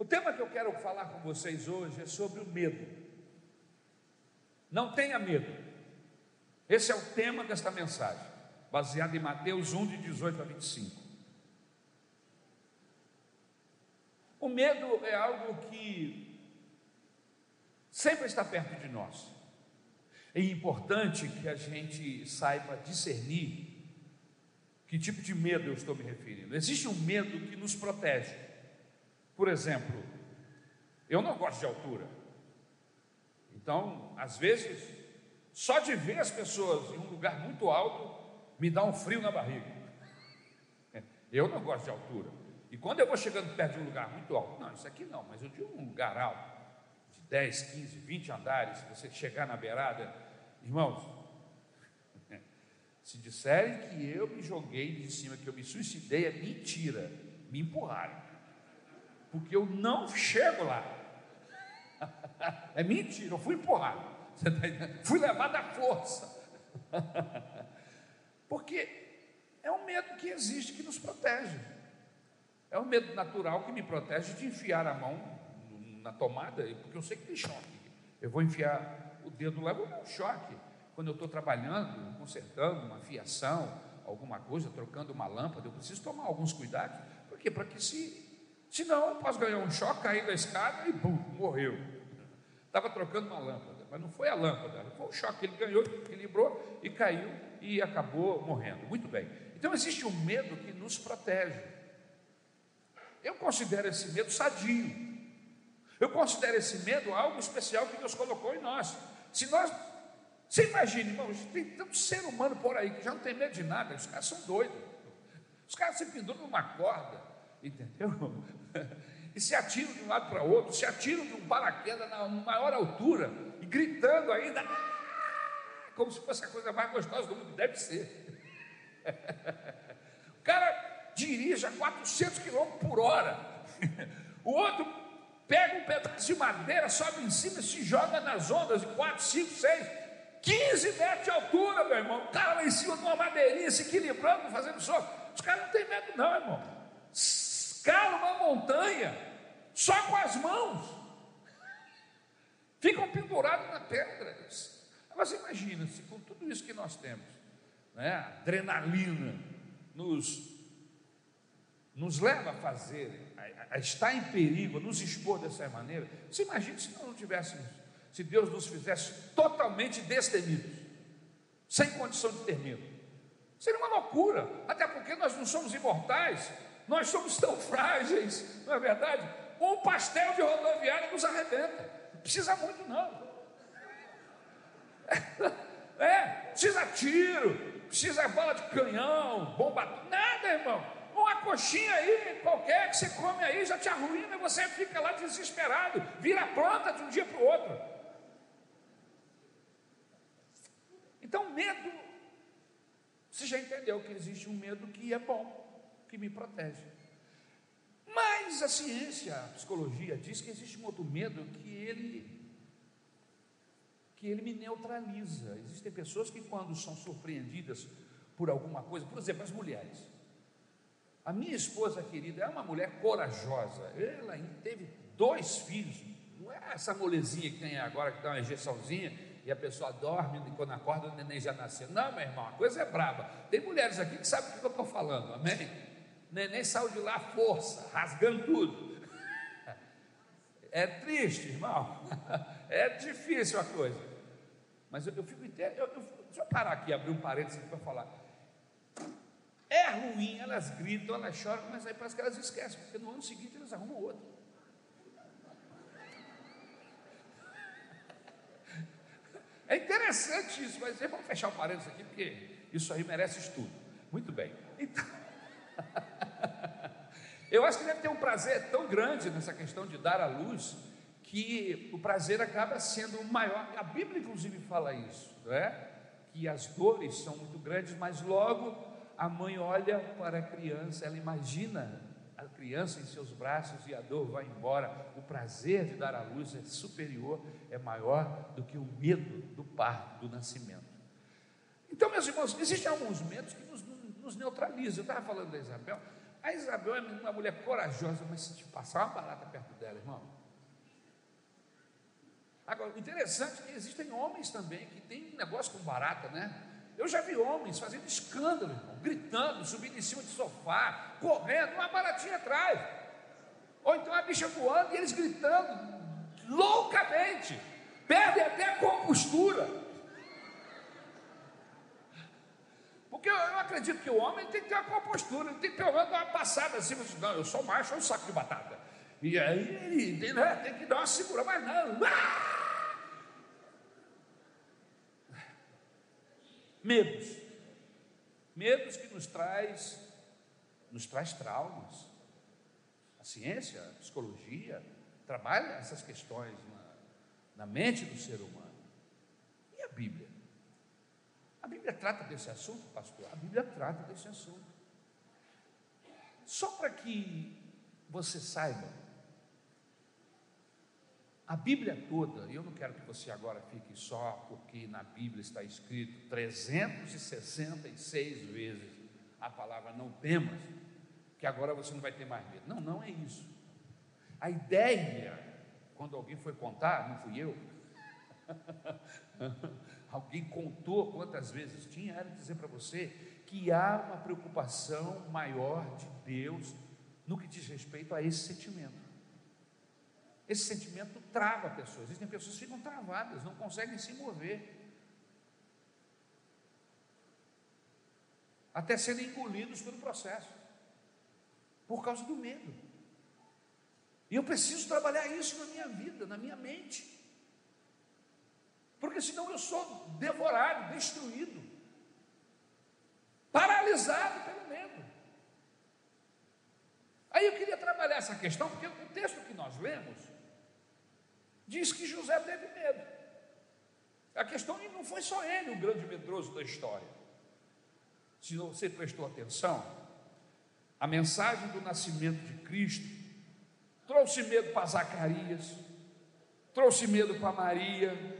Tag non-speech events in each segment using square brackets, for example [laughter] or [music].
O tema que eu quero falar com vocês hoje é sobre o medo. Não tenha medo. Esse é o tema desta mensagem, baseado em Mateus 1, de 18 a 25. O medo é algo que sempre está perto de nós. É importante que a gente saiba discernir que tipo de medo eu estou me referindo. Existe um medo que nos protege. Por exemplo, eu não gosto de altura. Então, às vezes, só de ver as pessoas em um lugar muito alto me dá um frio na barriga. [laughs] Eu não gosto de altura. E quando eu vou chegando perto de um lugar muito alto, não, isso aqui não, mas eu digo um lugar alto, de 10, 15, 20 andares, você chegar na beirada, irmãos, [laughs] se disserem que eu me joguei de cima, que eu me suicidei, é mentira, me empurraram, porque eu não chego lá, [laughs] é mentira, eu fui empurrado, tá fui levado à força, [laughs] porque é um medo que existe que nos protege. É um medo natural que me protege de enfiar a mão na tomada, porque eu sei que tem choque. Eu vou enfiar o dedo lá, vou dar um choque. Quando eu estou trabalhando, consertando uma fiação, alguma coisa, trocando uma lâmpada, eu preciso tomar alguns cuidados. Por quê? Para que se. Senão eu posso ganhar um choque, cair da escada e bum, morreu. Estava trocando uma lâmpada, mas não foi a lâmpada, foi o choque que ele ganhou, equilibrou e caiu e acabou morrendo. Muito bem. Então existe um medo que nos protege. Eu considero esse medo sadio. Eu considero esse medo algo especial que Deus colocou em nós. Se nós, você imagina, irmãos, tem tanto ser humano por aí que já não tem medo de nada, os caras são doidos. Os caras se penduram numa corda, entendeu? [laughs] E se atiram de um lado para outro, se atiram de um paraquedas na maior altura, e gritando ainda, ah", como se fosse a coisa mais gostosa do mundo, deve ser. [laughs] O cara dirige a 400 km por hora. [laughs] O outro pega um pedaço de madeira, sobe em cima e se joga nas ondas de 4, 5, 6, 15 metros de altura, meu irmão. O cara lá em cima de uma madeirinha se equilibrando, fazendo soco. Os caras não têm medo, não, irmão. Escala uma montanha só com as mãos. Ficam pendurados na pedra. Você imagina se com tudo isso que nós temos, né, adrenalina, nos nos leva a fazer, a, a, estar em perigo, a nos expor dessa maneira. Você imagina se nós não tivéssemos, se Deus nos fizesse totalmente destemidos, sem condição de ter medo. Seria uma loucura, até porque nós não somos imortais, nós somos tão frágeis, não é verdade? Um pastel de rodoviária nos arrebenta, não precisa muito, não. [laughs] É, precisa tiro, precisa bola de canhão, bomba, nada, irmão uma coxinha aí, qualquer que você come aí, já te arruína, você fica lá desesperado, vira planta de um dia para o outro. Então, medo, você já entendeu que existe um medo que é bom, que me protege. Mas a ciência, a psicologia diz que existe um outro medo que ele que ele me neutraliza. Existem pessoas que quando são surpreendidas por alguma coisa, por exemplo, as mulheres. A minha esposa querida é uma mulher corajosa. Ela teve dois filhos. Não é essa molezinha que tem agora, que dá uma injeçãozinha e a pessoa dorme e quando acorda o neném já nasceu. Não, meu irmão, a coisa é braba. Tem mulheres aqui que sabem o que eu estou falando, amém? O neném saiu de lá força, rasgando tudo. É triste, irmão. É difícil a coisa. Mas eu, eu fico inteiro. Eu, eu, deixa eu parar aqui, abrir um parênteses para falar. É ruim, elas gritam, elas choram, mas aí parece que elas esquecem, porque no ano seguinte elas arrumam outro. É interessante isso, mas vamos fechar o parênteses aqui, porque isso aí merece estudo. Muito bem. Eu acho que deve ter um prazer tão grande nessa questão de dar à luz, que o prazer acaba sendo maior. A Bíblia, inclusive, fala isso, não é? Que as dores são muito grandes, mas logo a mãe olha para a criança, ela imagina a criança em seus braços e a dor vai embora. O prazer de dar à luz é superior, é maior do que o medo do parto, do nascimento. Então, meus irmãos, existem alguns medos que nos, nos neutralizam. Eu estava falando da Isabel, A Isabel é uma mulher corajosa, mas se te passar uma barata perto dela, irmão. Agora, interessante é que existem homens também que têm negócio com barata, né? Eu já vi homens fazendo escândalo, irmão, gritando, subindo em cima de sofá, correndo, uma baratinha atrás. Ou então a bicha voando e eles gritando loucamente, perdem até a compostura. Porque eu, acredito que o homem tem que ter uma compostura, tem que dar uma passada assim, não, eu sou macho, é um saco de batata. E aí ele né, tem que dar uma segura, mas não. Ah! Medos. Medos que nos traz, nos traz traumas. A ciência, a psicologia, trabalha essas questões na, na mente do ser humano. E a Bíblia? A Bíblia trata desse assunto, pastor? A Bíblia trata desse assunto. Só para que você saiba, a Bíblia toda, eu não quero que você agora fique só porque na Bíblia está escrito 366 vezes a palavra não temas, que agora você não vai ter mais medo. Não, não é isso. A ideia, quando alguém foi contar, não fui eu, [laughs] alguém contou quantas vezes tinha, era dizer para você que há uma preocupação maior de Deus no que diz respeito a esse sentimento. Esse sentimento trava pessoas. Existem pessoas que ficam travadas, não conseguem se mover. Até serem engolidos pelo processo, por causa do medo. E eu preciso trabalhar isso na minha vida, na minha mente. Porque senão eu sou devorado, destruído, paralisado pelo medo. Aí eu queria trabalhar essa questão, porque o texto que nós lemos diz que José teve medo. A questão não foi só ele o grande medroso da história. Se você prestou atenção, a mensagem do nascimento de Cristo trouxe medo para Zacarias, trouxe medo para Maria,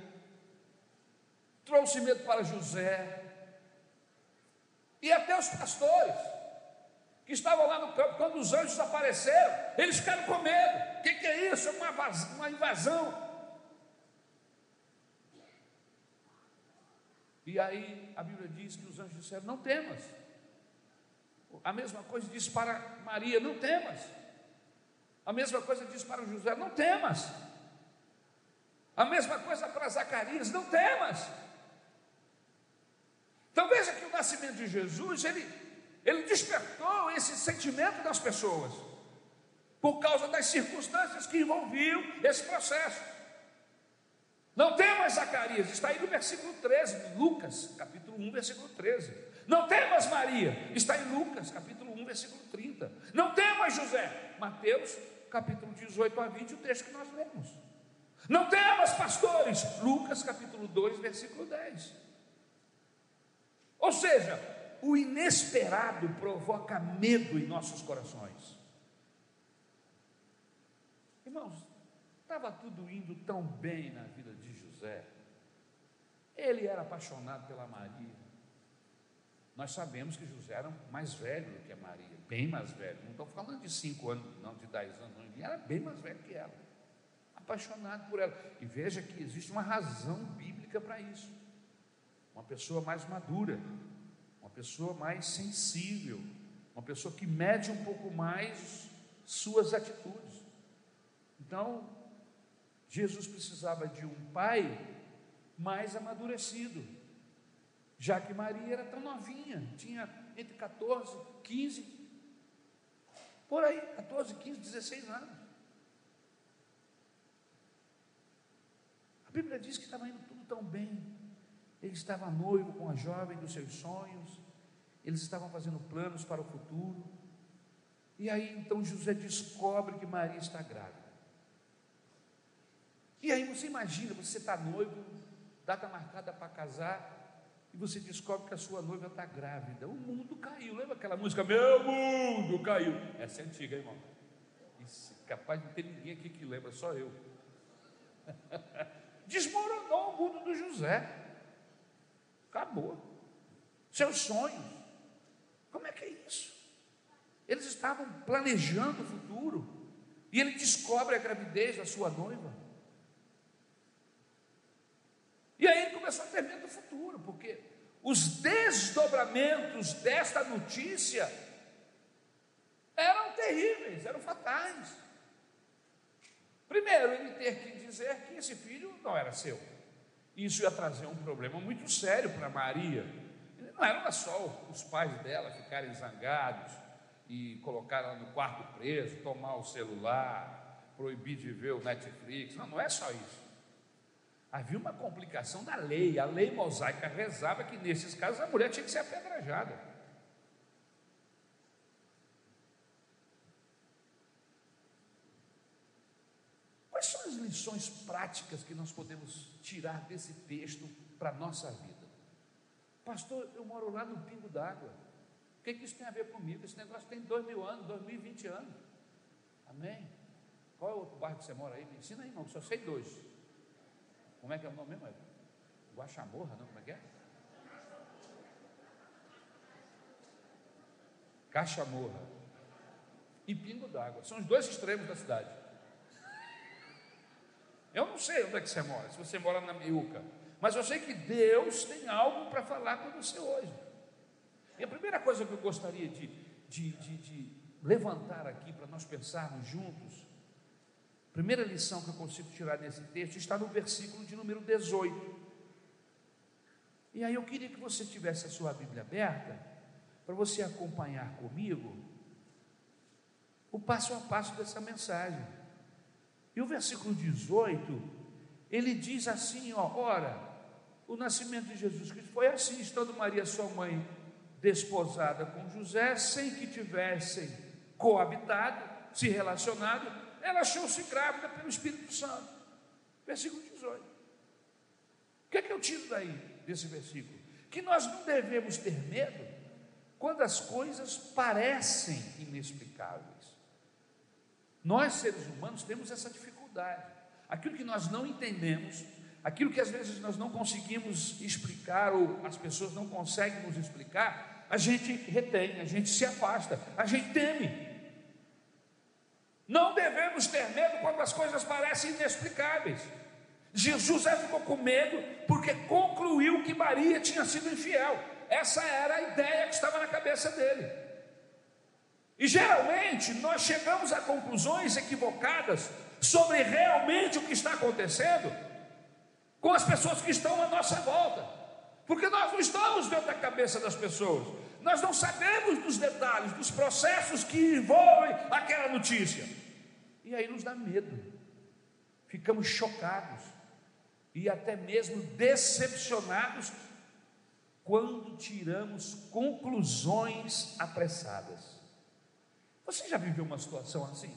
trouxe medo para José, e até os pastores, que estavam lá no campo, quando os anjos apareceram, eles ficaram com medo. O que, que, é isso? É uma, uma invasão. E aí a Bíblia diz que os anjos disseram: Não temas. A mesma coisa diz para Maria: Não temas. A mesma coisa diz para José: não temas. A mesma coisa para Zacarias: não temas. Então veja que o nascimento de Jesus, ele, ele despertou esse sentimento das pessoas, por causa das circunstâncias que envolviam esse processo. Não temas, Zacarias, está aí no versículo 13, Lucas, capítulo 1, versículo 13. Não temas, Maria, está em Lucas, capítulo 1, versículo 30. Não temas, José, Mateus, capítulo 18 a 20, o texto que nós lemos. Não temas, pastores, Lucas capítulo 2, versículo 10. Ou seja, o inesperado provoca medo em nossos corações. Irmãos, estava tudo indo tão bem na vida de José. Ele era apaixonado pela Maria. Nós sabemos que José era mais velho do que a Maria, bem mais velho. Não estou falando de cinco anos, não, de dez anos, não. Ele era bem mais velho que ela. Apaixonado por ela. E veja que existe uma razão bíblica para isso. Uma pessoa mais madura, uma pessoa mais sensível, uma pessoa que mede um pouco mais suas atitudes. Então, Jesus precisava de um pai mais amadurecido já que Maria era tão novinha, tinha entre 14, 15, por aí, 14, 15, 16 anos. A Bíblia diz que estava indo tudo tão bem. Ele estava noivo com a jovem dos seus sonhos, eles estavam fazendo planos para o futuro. E aí então José descobre que Maria está grávida. E aí você imagina, você está noivo, data marcada para casar, e você descobre que a sua noiva está grávida. O mundo caiu. Lembra aquela música? Meu mundo caiu. Essa é antiga, irmão. Isso, capaz de não ter ninguém aqui que lembra, só eu. [laughs] Desmoronou o mundo do José. Acabou. Seus sonhos. Como é que é isso? Eles estavam planejando o futuro. E ele descobre a gravidez da sua noiva. E aí ele começou a ter medo do futuro, porque os desdobramentos desta notícia eram terríveis, eram fatais. Primeiro, ele ter que dizer que esse filho não era seu. Isso ia trazer um problema muito sério para Maria. Não era só os pais dela ficarem zangados e colocar ela no quarto preso, tomar o celular, proibir de ver o Netflix. Não, não é só isso. Havia uma complicação da lei. A lei mosaica rezava que nesses casos a mulher tinha que ser apedrejada. Quais são as lições práticas que nós podemos tirar desse texto para a nossa vida? Pastor, eu moro lá no Pingo d'Água. O que, que isso tem a ver comigo? Esse negócio tem dois mil anos, dois mil e vinte anos. Amém? Qual é o outro bairro que você mora aí? Me ensina aí, irmão, só sei dois. Como é que é o nome mesmo? Guachamorra, não? Como é que é? Cachamorra e Pingo d'Água. São os dois extremos da cidade. Eu não sei onde é que você mora, se você mora na Miúca, mas eu sei que Deus tem algo para falar com você hoje. E a primeira coisa que eu gostaria de, de, de, de levantar aqui para nós pensarmos juntos, primeira lição que eu consigo tirar nesse texto está no versículo de número 18. E aí eu queria que você tivesse a sua Bíblia aberta, para você acompanhar comigo o passo a passo dessa mensagem. E o versículo 18, ele diz assim: ó, ora, o nascimento de Jesus Cristo foi assim, estando Maria, sua mãe, desposada com José, sem que tivessem coabitado, se relacionado, ela achou-se grávida pelo Espírito Santo. Versículo 18. O que é que eu tiro daí, desse versículo? Que nós não devemos ter medo quando as coisas parecem inexplicáveis. Nós, seres humanos, temos essa dificuldade. Aquilo que nós não entendemos, aquilo que às vezes nós não conseguimos explicar ou as pessoas não conseguem nos explicar, a gente retém, a gente se afasta, a gente teme. Não devemos ter medo quando as coisas parecem inexplicáveis. Jesus ficou com medo porque concluiu que Maria tinha sido infiel. Essa era a ideia que estava na cabeça dele. E geralmente nós chegamos a conclusões equivocadas sobre realmente o que está acontecendo com as pessoas que estão à nossa volta, porque nós não estamos dentro da cabeça das pessoas, nós não sabemos dos detalhes, dos processos que envolvem aquela notícia, e aí nos dá medo, ficamos chocados e até mesmo decepcionados quando tiramos conclusões apressadas. Você já viveu uma situação assim?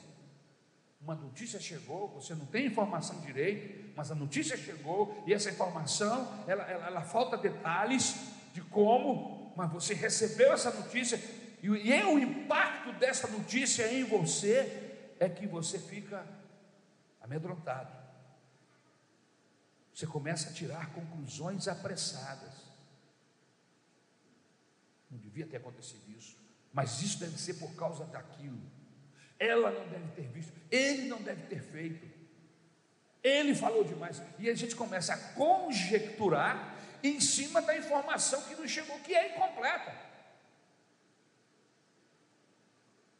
Uma notícia chegou, você não tem informação direito, mas a notícia chegou e essa informação, ela, ela, ela falta detalhes de como, mas você recebeu essa notícia e, e é o impacto dessa notícia em você é que você fica amedrontado. Você começa a tirar conclusões apressadas. Não devia ter acontecido isso mas isso deve ser por causa daquilo. Ela não deve ter visto, ele não deve ter feito. Ele falou demais. E a gente começa a conjecturar em cima da informação que nos chegou, que é incompleta.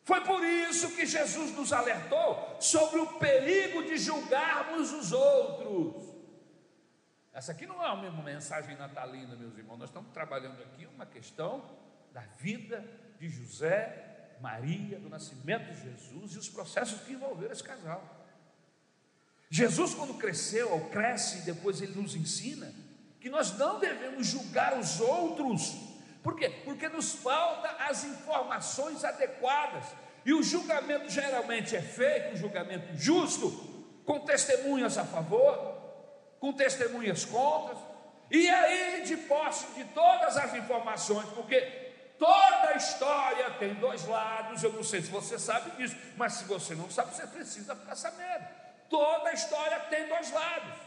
Foi por isso que Jesus nos alertou sobre o perigo de julgarmos os outros. Essa aqui não é uma mensagem natalina, meus irmãos. Nós estamos trabalhando aqui uma questão da vida de José, Maria, do nascimento de Jesus e os processos que envolveram esse casal. Jesus, quando cresceu, ou cresce, e depois ele nos ensina que nós não devemos julgar os outros. Por quê? Porque nos falta as informações adequadas. E o julgamento geralmente é feito, um julgamento justo, com testemunhas a favor, com testemunhas contra. E aí, de posse de todas as informações, porque Toda história tem dois lados. Eu não sei se você sabe disso, mas se você não sabe, você precisa ficar sabendo. Toda história tem dois lados.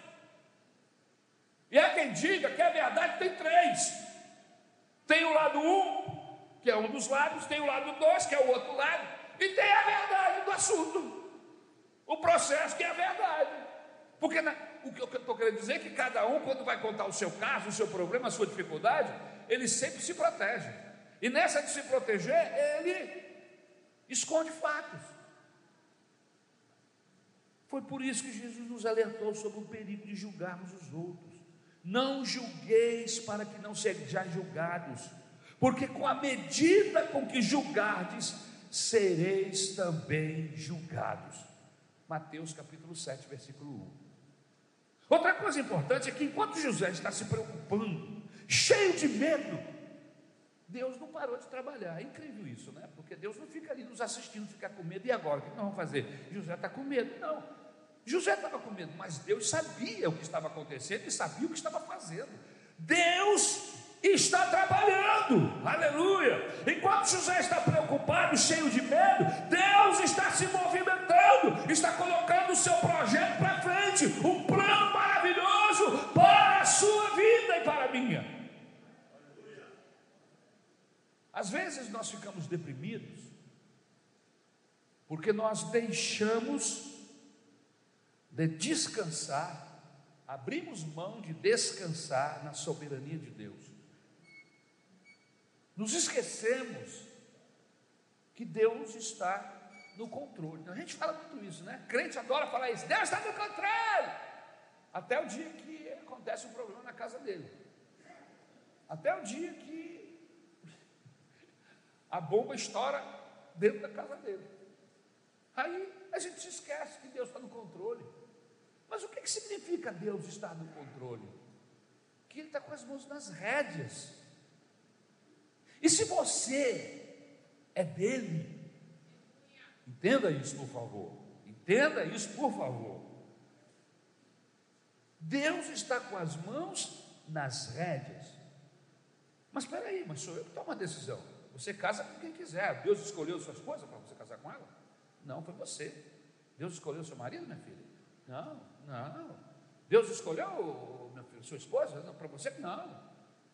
E há quem diga que a verdade tem três: tem o lado um, que é um dos lados, tem o lado 2, que é o outro lado, e tem a verdade do assunto. O processo que é a verdade. Porque na, o que eu estou querendo dizer é que cada um, quando vai contar o seu caso, o seu problema, a sua dificuldade, ele sempre se protege. E nessa de se proteger, ele esconde fatos. Foi por isso que Jesus nos alertou sobre o perigo de julgarmos os outros. Não julgueis para que não sejais julgados, porque com a medida com que julgardes, sereis também julgados. Mateus capítulo 7, versículo 1. Outra coisa importante é que enquanto José está se preocupando, cheio de medo, Deus não parou de trabalhar. É incrível isso, né? Porque Deus não fica ali nos assistindo, fica com medo. E agora? O que nós vamos fazer? José está com medo. Não. José estava com medo, mas Deus sabia o que estava acontecendo e sabia o que estava fazendo. Deus está trabalhando, aleluia. Enquanto José está preocupado, cheio de medo, Deus está se movimentando, está colocando o seu projeto para frente, um plano maravilhoso para a sua vida e para a minha. Às vezes nós ficamos deprimidos porque nós deixamos de descansar, abrimos mão de descansar na soberania de Deus. Nos esquecemos que Deus está no controle. A gente fala muito isso, né? Crente adora falar isso. Deus está no controle. Até o dia que acontece um problema na casa dele. Até o dia que a bomba estoura dentro da casa dele. Aí a gente se esquece que Deus está no controle. Mas o que, que significa Deus estar no controle? Que Ele está com as mãos nas rédeas. E se você é dele, entenda isso, por favor. Entenda isso, por favor. Deus está com as mãos nas rédeas. Mas espera aí, mas sou eu que tomo a decisão. Você casa com quem quiser. Deus escolheu sua esposa para você casar com ela? Não, foi você. Deus escolheu seu marido, minha filha? Não, não. Deus escolheu meu filho, sua esposa? Para você? Não.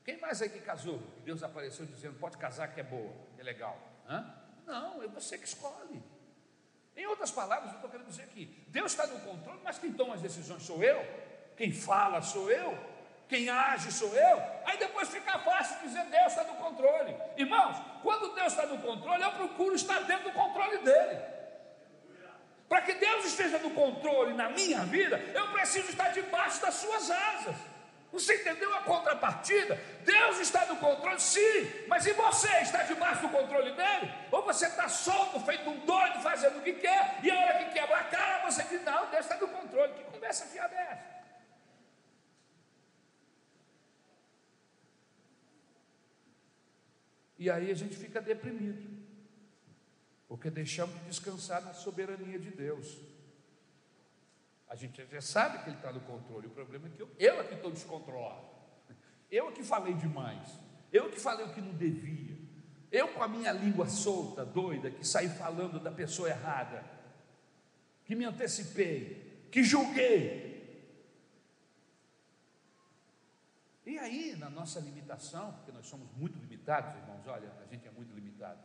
Quem mais aí que casou? Deus apareceu dizendo: pode casar que é boa, é legal. Hã? Não, é você que escolhe. Em outras palavras, eu estou querendo dizer que Deus está no controle, mas quem toma as decisões sou eu, quem fala sou eu, quem age sou eu. Aí depois fica fácil dizer Deus está no controle. Irmãos, quando Deus está no controle, eu procuro estar dentro do controle dele. Para que Deus esteja no controle na minha vida, eu preciso estar debaixo das suas asas. Você entendeu a contrapartida? Deus está no controle, sim, mas e você está debaixo do controle dele? Ou você está solto, feito um doido, fazendo o que quer, e a hora que quebra a cara, você diz: Não, Deus está no controle. Que conversa fiada é essa? E aí a gente fica deprimido, porque deixamos de descansar na soberania de Deus. A gente já sabe que ele está no controle. O problema é que eu, eu é que estou descontrolado. Eu é que falei demais. Eu que falei o que não devia. Eu com a minha língua solta, doida, que saí falando da pessoa errada, que me antecipei, que julguei. E aí, na nossa limitação, porque nós somos muito limitados, irmãos, olha, a gente é muito limitado.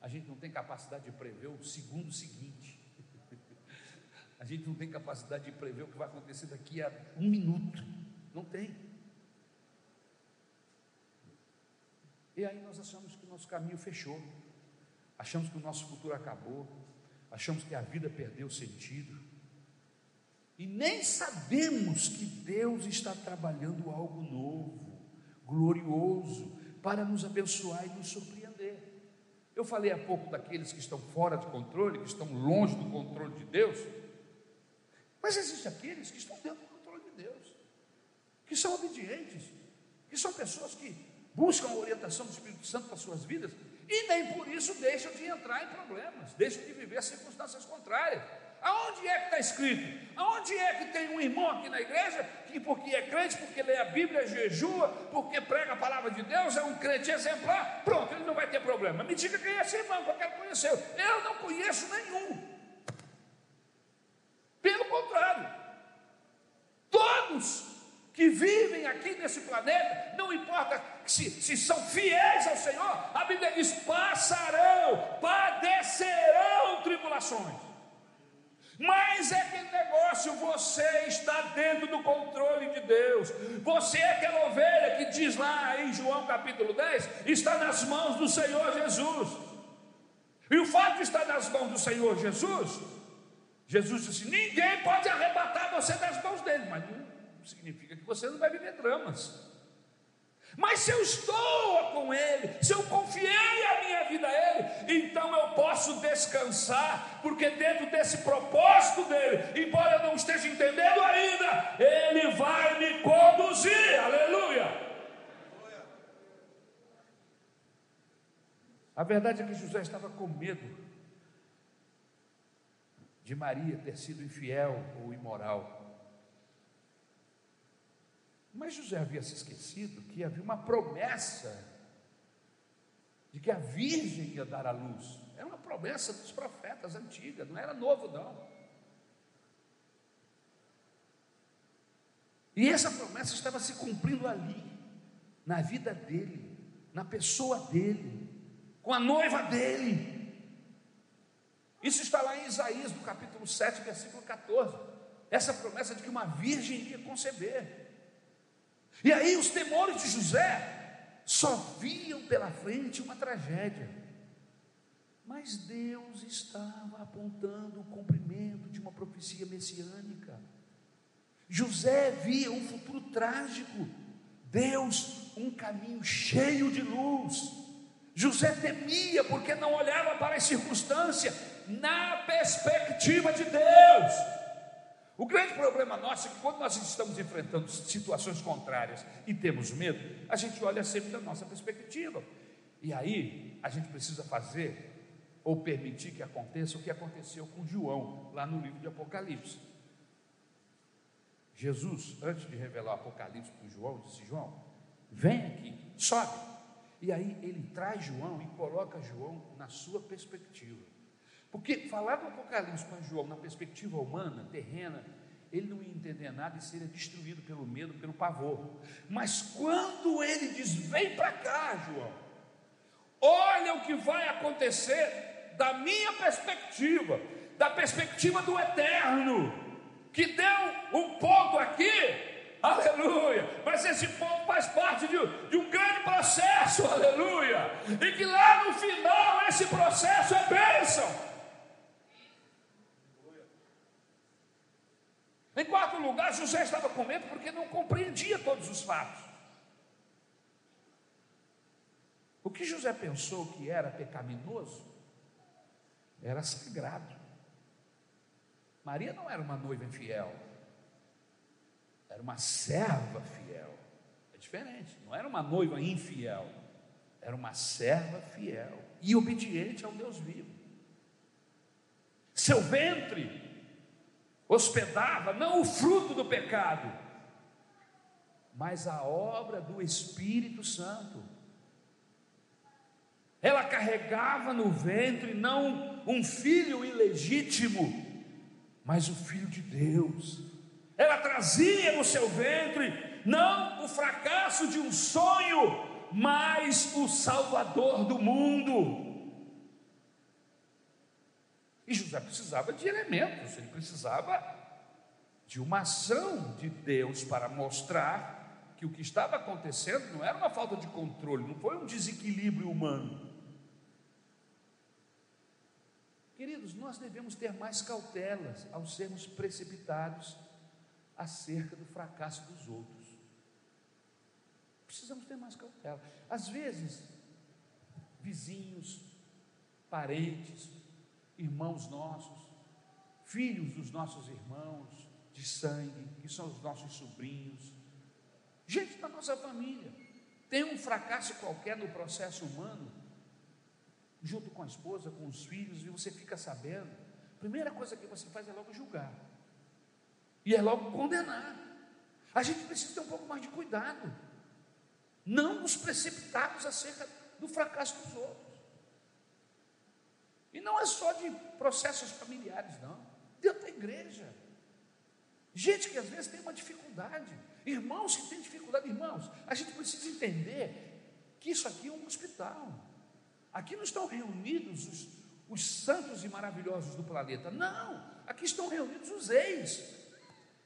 A gente não tem capacidade de prever o segundo seguinte. [laughs] A gente não tem capacidade de prever o que vai acontecer daqui a um minuto. Não tem. E aí nós achamos que o nosso caminho fechou. Achamos que o nosso futuro acabou. Achamos que a vida perdeu sentido. E nem sabemos que Deus está trabalhando algo novo, glorioso, para nos abençoar e nos surpreender. Eu falei há pouco daqueles que estão fora de controle, que estão longe do controle de Deus. Mas existem aqueles que estão dentro do controle de Deus, que são obedientes, que são pessoas que buscam a orientação do Espírito Santo para suas vidas e nem por isso deixam de entrar em problemas, deixam de viver circunstâncias contrárias. Aonde é que está escrito? Aonde é que tem um irmão aqui na igreja que, porque é crente, porque lê a Bíblia, jejua, porque prega a palavra de Deus, é um crente exemplar, pronto, ele não vai ter problema. Me diga quem é esse irmão que eu quero conhecer. Eu não conheço nenhum. Pelo contrário, todos que vivem aqui nesse planeta, não importa se, se são fiéis ao Senhor, a Bíblia diz: passarão, padecerão tribulações. Mas é aquele negócio, você está dentro do controle de Deus. Você é aquela ovelha que diz lá em João capítulo 10, está nas mãos do Senhor Jesus. E o fato de estar nas mãos do Senhor Jesus, Jesus disse: ninguém pode arrebatar você das mãos dele, mas não significa que você não vai viver dramas. Mas se eu estou com Ele, se eu confiei a minha vida a Ele, então eu posso descansar, porque dentro desse propósito dele, embora eu não esteja entendendo ainda, Ele vai me conduzir, aleluia. A verdade é que José estava com medo de Maria ter sido infiel ou imoral. Mas José havia se esquecido que havia uma promessa de que a virgem ia dar à luz. Era uma promessa dos profetas antiga, não era novo não. E essa promessa estava se cumprindo ali, na vida dele, na pessoa dele, com a noiva dele. Isso está lá em Isaías, no capítulo 7, versículo 14. Essa promessa de que uma virgem iria conceber. E aí os temores de José só viam pela frente uma tragédia. Mas Deus estava apontando o cumprimento de uma profecia messiânica. José via um futuro trágico, Deus um caminho cheio de luz. José temia porque não olhava para a circunstância na perspectiva de Deus. O grande problema nosso é que quando nós estamos enfrentando situações contrárias e temos medo, a gente olha sempre da nossa perspectiva. E aí a gente precisa fazer ou permitir que aconteça o que aconteceu com João, lá no livro de Apocalipse. Jesus, antes de revelar o Apocalipse para João, disse: João, vem aqui, sobe. E aí ele traz João e coloca João na sua perspectiva. Porque falar do Apocalipse para João na perspectiva humana, terrena, ele não ia entender nada e seria destruído pelo medo, pelo pavor. Mas quando ele diz: Vem para cá, João, olha o que vai acontecer da minha perspectiva, da perspectiva do eterno, que deu um ponto aqui, aleluia, mas esse ponto faz parte de, de um grande processo, aleluia, e que lá no final esse processo é bênção. Em quarto lugar, José estava com medo porque não compreendia todos os fatos. O que José pensou que era pecaminoso era sagrado. Maria não era uma noiva infiel, era uma serva fiel. É diferente, não era uma noiva infiel, era uma serva fiel e obediente ao Deus vivo. Seu ventre hospedava não o fruto do pecado, mas a obra do Espírito Santo. Ela carregava no ventre não um filho ilegítimo, mas o filho de Deus. Ela trazia no seu ventre não o fracasso de um sonho, mas o Salvador do mundo. E José precisava de elementos, ele precisava de uma ação de Deus para mostrar que o que estava acontecendo não era uma falta de controle, não foi um desequilíbrio humano. Queridos, nós devemos ter mais cautelas ao sermos precipitados acerca do fracasso dos outros. Precisamos ter mais cautela. Às vezes, vizinhos, parentes, irmãos nossos, filhos dos nossos irmãos de sangue, que são os nossos sobrinhos, gente da nossa família. Tem um fracasso qualquer no processo humano, junto com a esposa, com os filhos, e você fica sabendo. A primeira coisa que você faz é logo julgar, e é logo condenar. A gente precisa ter um pouco mais de cuidado, não nos precipitarmos acerca do fracasso dos outros. E não é só de processos familiares, não. Dentro da igreja. Gente que às vezes tem uma dificuldade. Irmãos que têm dificuldade, irmãos, a gente precisa entender que isso aqui é um hospital. Aqui não estão reunidos os, os santos e maravilhosos do planeta. Não, aqui estão reunidos os ex.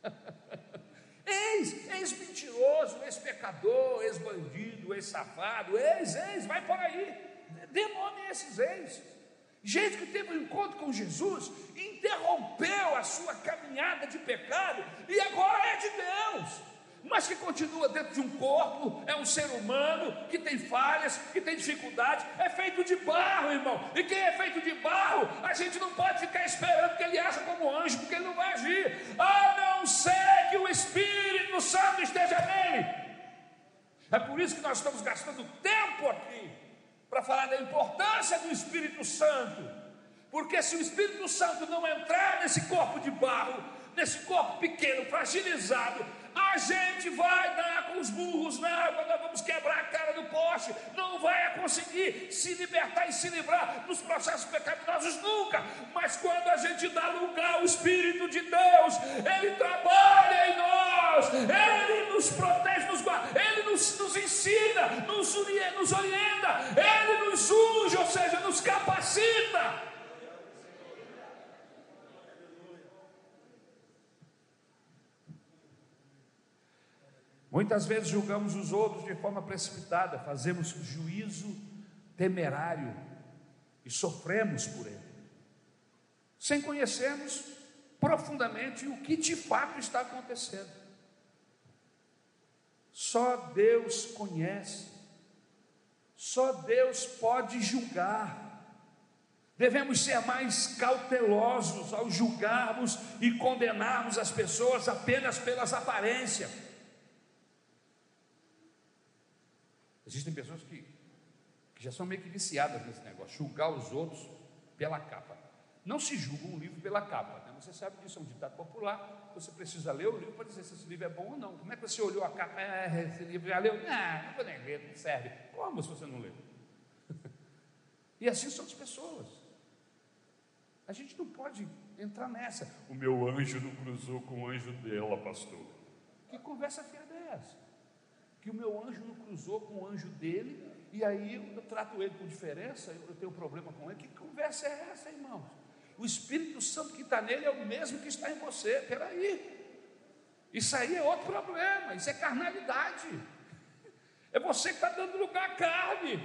[laughs] ex, ex-mentiroso, ex-pecador, ex-bandido, ex-safado, ex, ex, vai por aí. Dê nome a esses ex. Gente que teve um encontro com Jesus, interrompeu a sua caminhada de pecado e agora é de Deus mas que continua dentro de um corpo, é um ser humano que tem falhas, que tem dificuldades, é feito de barro, irmão. E quem é feito de barro, a gente não pode ficar esperando que ele haja como anjo, porque ele não vai agir, a não ser que o Espírito Santo esteja nele. É por isso que nós estamos gastando tempo aqui para falar da importância do Espírito Santo. Porque se o Espírito Santo não entrar nesse corpo de barro, nesse corpo pequeno, fragilizado, a gente vai dar com os burros na água, nós vamos quebrar a cara do poste, não vai conseguir se libertar e se livrar dos processos pecaminosos nunca. Mas quando a gente dá lugar ao Espírito de Deus, Ele trabalha em nós, Ele nos protege, nos guarda, Ele nos, nos ensina, nos, nos orienta, Ele nos unge, ou seja, nos capacita. Muitas vezes julgamos os outros de forma precipitada, fazemos juízo temerário e sofremos por ele, sem conhecermos profundamente o que de fato está acontecendo. Só Deus conhece, só Deus pode julgar. Devemos ser mais cautelosos ao julgarmos e condenarmos as pessoas apenas pelas aparências Existem pessoas que, que já são meio que viciadas nesse negócio, julgar os outros pela capa. Não se julga um livro pela capa, né? você sabe disso, é um ditado popular. Você precisa ler o livro para dizer se esse livro é bom ou não. Como é que você olhou a capa? É, esse livro já leu? Não, não vou nem ler, não serve. Como se você não leu? [laughs] e assim são as pessoas. A gente não pode entrar nessa. O meu anjo não cruzou com o anjo dela, pastor. Que conversa fiada é essa? que o meu anjo não cruzou com o anjo dele, e aí eu trato ele com diferença, eu tenho problema com ele. Que conversa é essa, irmãos? O Espírito Santo que está nele é o mesmo que está em você. Peraí. Isso aí é outro problema, isso é carnalidade. É você que está dando lugar à carne.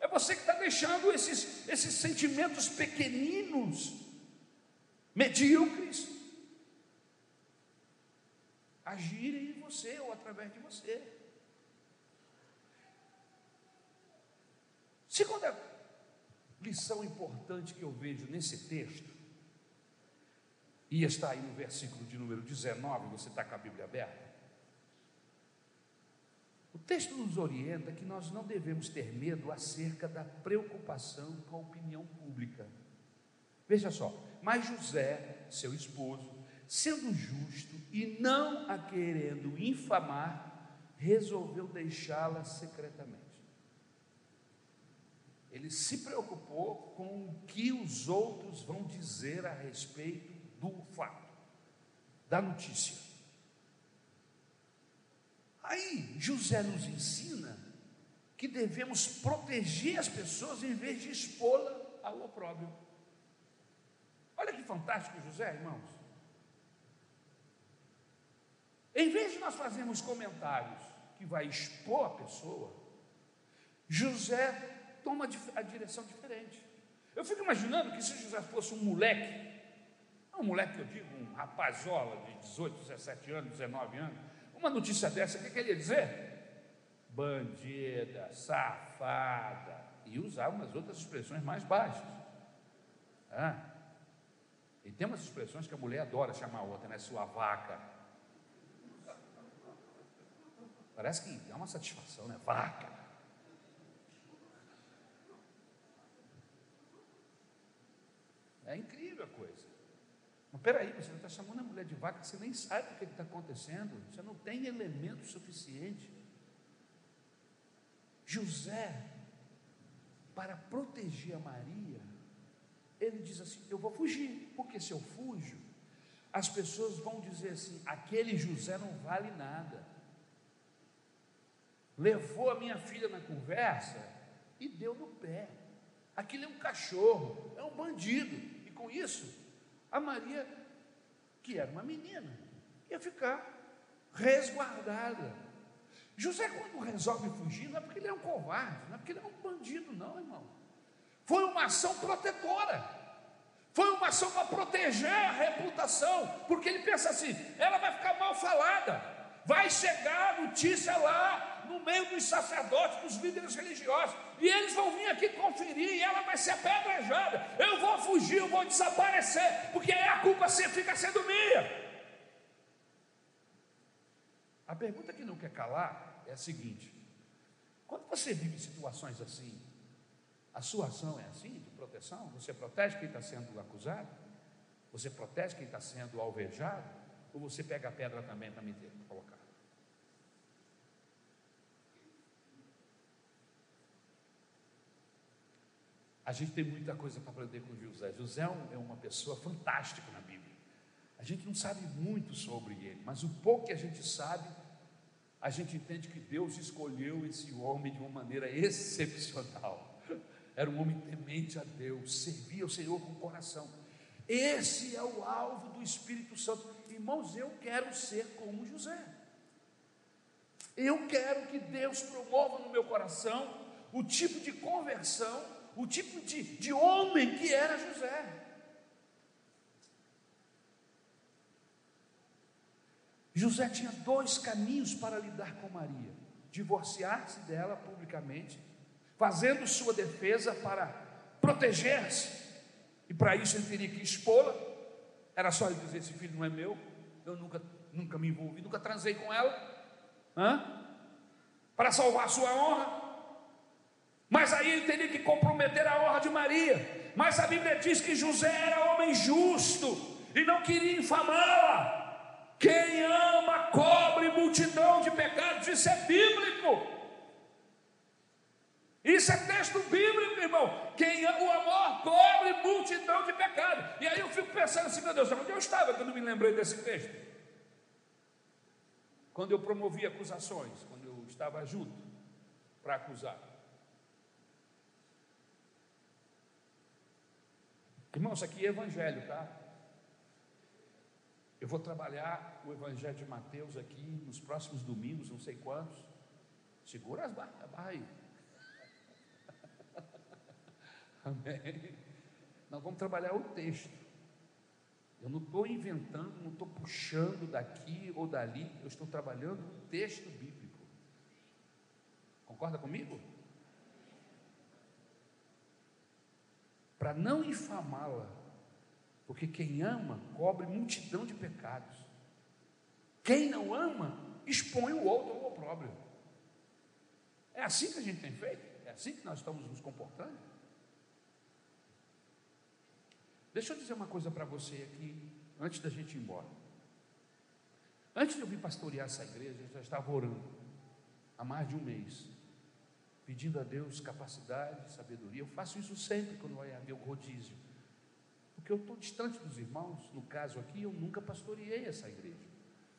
É você que está deixando esses, esses sentimentos pequeninos, medíocres, agirem em você ou através de você. Segunda lição importante que eu vejo nesse texto, e está aí no versículo de número 19, você está com a Bíblia aberta. O texto nos orienta que nós não devemos ter medo acerca da preocupação com a opinião pública. Veja só, mas José, seu esposo, sendo justo e não a querendo infamar, resolveu deixá-la secretamente. Ele se preocupou com o que os outros vão dizer a respeito do fato, da notícia. Aí, José nos ensina que devemos proteger as pessoas em vez de expô-la ao opróbrio. Olha que fantástico, José, irmãos. Em vez de nós fazermos comentários que vai expor a pessoa, José toma a direção diferente. Eu fico imaginando que se José fosse um moleque, não um moleque que eu digo, um rapazola de 18, 17 anos, 19 anos, uma notícia dessa, o que, que ele ia dizer? Bandida, safada, e usar umas outras expressões mais baixas. Ah, e tem umas expressões que a mulher adora chamar a outra, né? Sua vaca. Parece que dá uma satisfação, né? Vaca. É incrível a coisa. Mas peraí, você não está chamando a mulher de vaca, você nem sabe o que está acontecendo, você não tem elemento suficiente. José, para proteger a Maria, ele diz assim: Eu vou fugir, porque se eu fujo, as pessoas vão dizer assim: aquele José não vale nada. levou a minha filha na conversa e deu no pé. Aquilo é um cachorro, é um bandido. Com isso, a Maria, que era uma menina, ia ficar resguardada. José, quando resolve fugir, não é porque ele é um covarde, não é porque ele é um bandido, não, irmão. Foi uma ação protetora. Foi uma ação para proteger a reputação, porque ele pensa assim: ela vai ficar mal falada, vai chegar a notícia lá no meio dos sacerdotes, dos líderes religiosos, e eles vão vir aqui conferir, e ela vai ser apedrejada. Eu vou fugir, eu vou desaparecer, porque aí a culpa fica sendo minha. A pergunta que não quer calar é a seguinte: quando você vive situações assim, a sua ação é assim, de proteção? Você protege quem está sendo acusado? Você protege quem está sendo alvejado? Ou você pega a pedra também para para colocar? A gente tem muita coisa para aprender com José. José é, é uma pessoa fantástica na Bíblia. A gente não sabe muito sobre ele, mas o pouco que a gente sabe, a gente entende que Deus escolheu esse homem de uma maneira excepcional era um homem temente a Deus, servia o Senhor com o coração. Esse é o alvo do Espírito Santo. Irmãos, eu quero ser como José. Eu quero que Deus promova no meu coração o tipo de conversão, o tipo de, de homem que era José. José tinha dois caminhos para lidar com Maria: divorciar-se dela publicamente fazendo sua defesa para proteger-se. E para isso ele teria que expô-la. Era só ele dizer: Esse filho não é meu, eu nunca, nunca me envolvi, nunca transei com ela. Hã? Para salvar sua honra. Mas aí ele teria que comprometer a honra de Maria. Mas a Bíblia diz que José era homem justo e não queria infamá-la. Quem ama cobre multidão de pecados, isso é bíblico. Isso é texto bíblico, irmão. Quem o amor cobre multidão de pecado. E aí eu fico pensando assim, meu Deus, onde eu estava quando eu me lembrei desse texto? Quando eu promovi acusações, quando eu estava junto para acusar. Irmão, isso aqui é evangelho, tá? Eu vou trabalhar o evangelho de Mateus aqui nos próximos domingos, não sei quantos. Segura as barras aí. [laughs] Amém? Nós vamos trabalhar o texto. Eu não estou inventando, não estou puxando daqui ou dali, eu estou trabalhando o texto bíblico. Concorda comigo? Para não infamá-la, porque quem ama cobre multidão de pecados. Quem não ama expõe o outro ao opróbrio. É assim que a gente tem feito? É assim que nós estamos nos comportando? Deixa eu dizer uma coisa para você aqui, antes da gente ir embora. Antes de eu vir pastorear essa igreja, eu já estava orando, há mais de um mês, pedindo a Deus capacidade, sabedoria. Eu faço isso sempre quando vai haver o rodízio, porque eu estou distante dos irmãos. No caso aqui, eu nunca pastoreei essa igreja.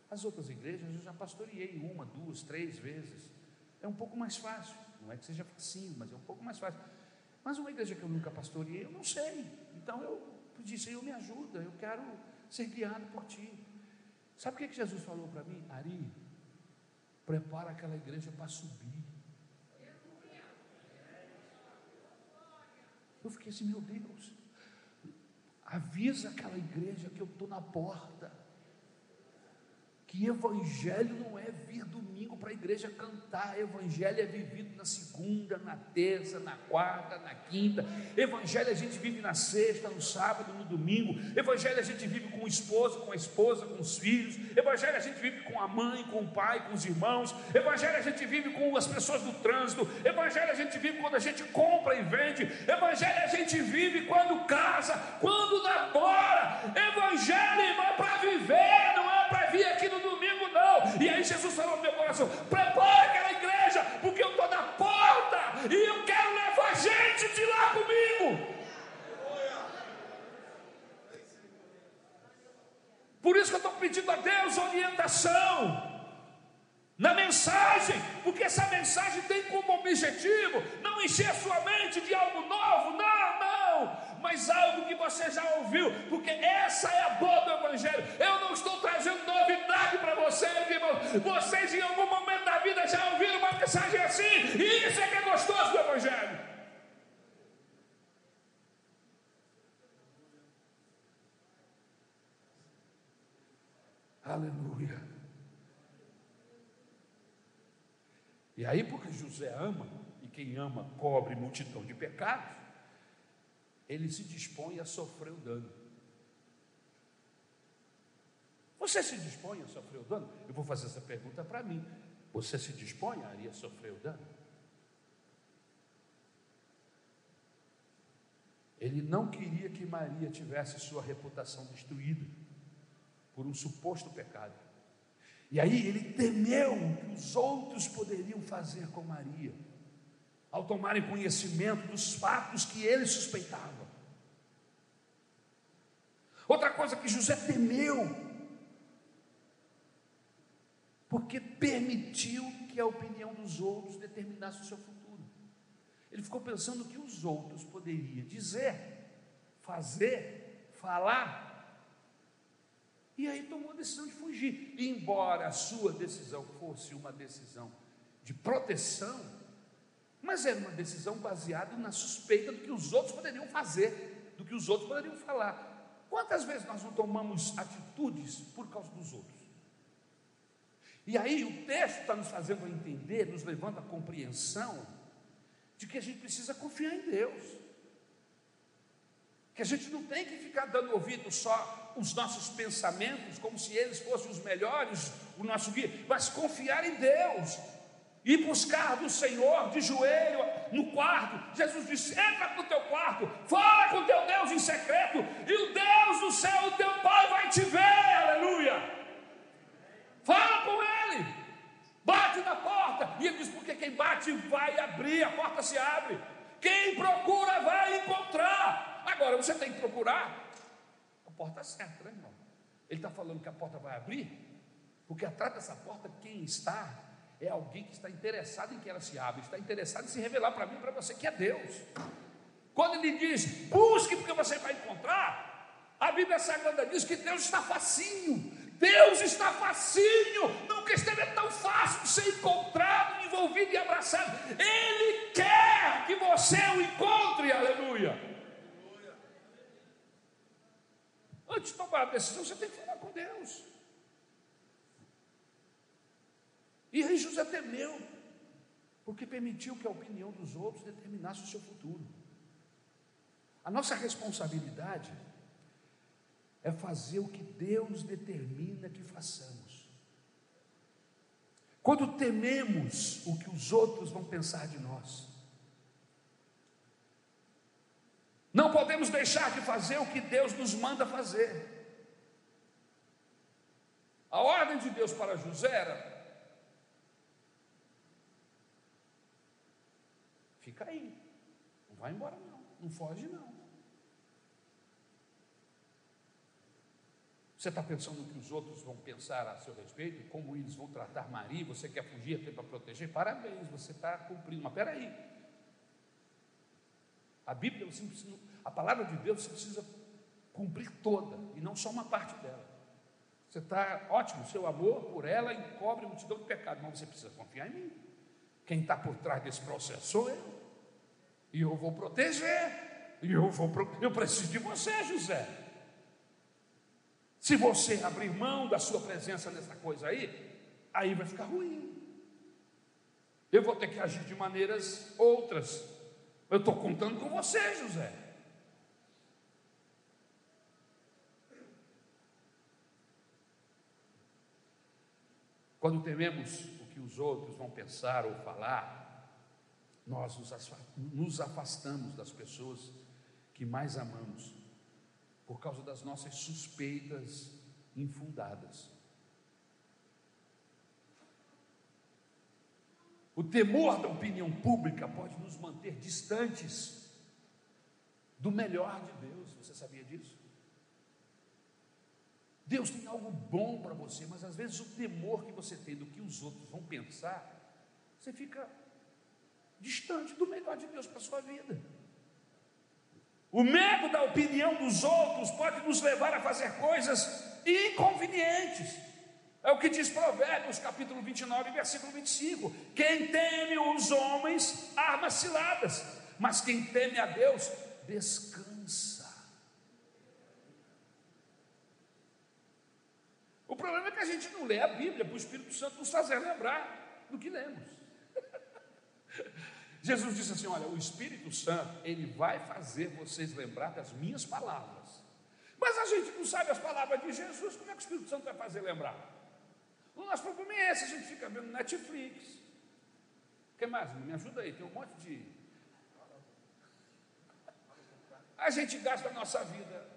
As outras igrejas eu já pastoreei uma, duas, três vezes. É um pouco mais fácil, não é que seja facinho, mas é um pouco mais fácil. Mas uma igreja que eu nunca pastoreei, eu não sei. Então eu disse: Senhor, me ajuda, eu quero ser guiado por ti. Sabe o que, que Jesus falou para mim? Ari, prepara aquela igreja para subir. Eu fiquei assim, meu Deus, avisa aquela igreja que eu estou na porta que evangelho não é vir domingo para a igreja cantar, evangelho é vivido na segunda, na terça, na quarta, na quinta, evangelho a gente vive na sexta, no sábado, no domingo, evangelho a gente vive com o esposo, com a esposa, com os filhos, evangelho a gente vive com a mãe, com o pai, com os irmãos, evangelho a gente vive com as pessoas do trânsito, evangelho a gente vive quando a gente compra e vende, evangelho a gente vive quando casa, quando namora, evangelho, irmão, é para viver, não é para vir aqui no. E aí Jesus falou no meu coração: prepare aquela igreja, porque eu estou na porta e eu quero levar gente de lá comigo. Por isso que eu estou pedindo a Deus orientação. na mensagem, porque essa mensagem tem como objetivo não encher a sua mente de algo novo, não, não, mas algo que você já ouviu, porque essa é a boa do Evangelho. Eu não estou trazendo novidade para vocês, irmãos. Vocês em algum momento da vida já ouviram uma mensagem assim, e isso é que é gostoso do Evangelho. Aleluia. E aí, porque José ama, e quem ama cobre multidão de pecados, ele se dispõe a sofrer o dano. Você se dispõe a sofrer o dano? Eu vou fazer essa pergunta para mim. Você se dispõe a sofrer o dano? Ele não queria que Maria tivesse sua reputação destruída por um suposto pecado. E aí ele temeu o que os outros poderiam fazer com Maria, ao tomarem conhecimento dos fatos que ele suspeitava. Outra coisa que José temeu, porque permitiu que a opinião dos outros determinasse o seu futuro. Ele ficou pensando o que os outros poderiam dizer, fazer, falar e aí tomou a decisão de fugir. E embora a sua decisão fosse uma decisão de proteção, mas era uma decisão baseada na suspeita do que os outros poderiam fazer, do que os outros poderiam falar. Quantas vezes nós não tomamos atitudes por causa dos outros? E aí o texto está nos fazendo entender, nos levando à compreensão de que a gente precisa confiar em Deus. Que a gente não tem que ficar dando ouvido só os nossos pensamentos como se eles fossem os melhores, o nosso guia, mas confiar em Deus e buscar do Senhor de joelho no quarto. Jesus disse: entra no teu quarto, fala com teu Deus em secreto, e o Deus do céu, o teu Pai, vai te ver, aleluia. Fala com Ele, bate na porta, e ele diz: porque quem bate vai abrir, a porta se abre. Quem procura vai encontrar. Agora você tem que procurar porta certa, né, irmão? Ele está falando que a porta vai abrir, porque atrás dessa porta, quem está é alguém que está interessado em que ela se abra, está interessado em se revelar para mim para você, que é Deus. Quando ele diz, busque porque você vai encontrar, a Bíblia Sagrada diz que Deus está facinho, Deus está facinho, nunca esteve tão fácil de ser encontrado, envolvido e abraçado. Ele quer que você o encontre, aleluia. Antes de tomar a decisão, você tem que falar com Deus. E aí José temeu, porque permitiu que a opinião dos outros determinasse o seu futuro. A nossa responsabilidade é fazer o que Deus determina que façamos. Quando tememos o que os outros vão pensar de nós, Não podemos deixar de fazer o que Deus nos manda fazer. A ordem de Deus para José era: fica aí, não vai embora não, não foge não. Você está pensando no que os outros vão pensar a seu respeito, como eles vão tratar Maria, você quer fugir até para proteger? Parabéns, você está cumprindo, mas peraí, a Bíblia, a palavra de Deus, você precisa cumprir toda e não só uma parte dela. Você está ótimo, seu amor por ela encobre multidão de pecados, mas você precisa confiar em mim. Quem está por trás desse processo sou eu. E eu vou proteger. E eu vou eu preciso de você, José. Se você abrir mão da sua presença nessa coisa aí, aí vai ficar ruim. Eu vou ter que agir de maneiras outras. Eu estou contando com você, José. Quando tememos o que os outros vão pensar ou falar, nós nos afastamos das pessoas que mais amamos, por causa das nossas suspeitas infundadas. O temor da opinião pública pode nos manter distantes do melhor de Deus. Você sabia disso? Deus tem algo bom para você, mas às vezes o temor que você tem do que os outros vão pensar, você fica distante do melhor de Deus para a sua vida. O medo da opinião dos outros pode nos levar a fazer coisas inconvenientes. É o que diz Provérbios, capítulo 29, versículo 25: Quem teme os homens, arma ciladas, mas quem teme a Deus, descansa. O problema é que a gente não lê a Bíblia para o Espírito Santo nos fazer lembrar do que lemos. Jesus disse assim: Olha, o Espírito Santo, ele vai fazer vocês lembrar das minhas palavras. Mas a gente não sabe as palavras de Jesus, como é que o Espírito Santo vai fazer lembrar? O nosso problema é esse, a gente fica vendo Netflix. O que mais? Me ajuda aí, tem um monte de. A gente gasta a nossa vida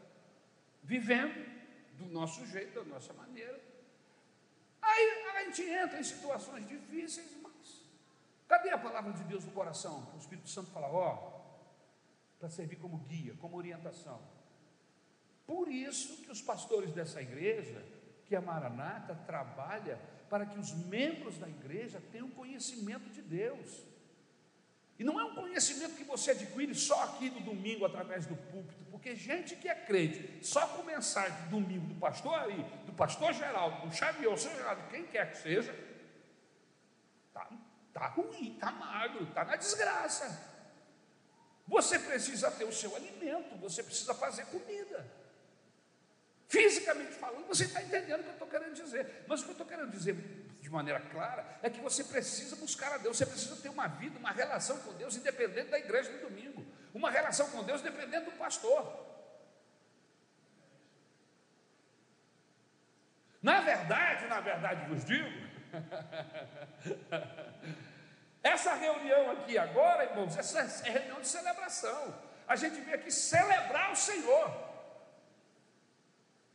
vivendo do nosso jeito, da nossa maneira. Aí a gente entra em situações difíceis, Cadê a palavra de Deus no coração? O Espírito Santo fala, ó, para servir como guia, como orientação. Por isso que os pastores dessa igreja, que a Maranata trabalha para que os membros da igreja tenham conhecimento de Deus. E não é um conhecimento que você adquire só aqui no domingo através do púlpito, porque gente que é crente, só com mensagem do domingo do pastor aí, do pastor Geraldo, do Xavier, seja quem quer que seja, Está ruim, está magro, está na desgraça. Você precisa ter o seu alimento, você precisa fazer comida. Fisicamente falando, você está entendendo o que eu estou querendo dizer. Mas o que eu estou querendo dizer de maneira clara é que você precisa buscar a Deus, você precisa ter uma vida, uma relação com Deus, independente da igreja no domingo, uma relação com Deus independente do pastor. Na verdade, na verdade vos digo, [laughs] Essa reunião aqui agora, irmãos, essa é reunião de celebração. A gente vem aqui celebrar o Senhor.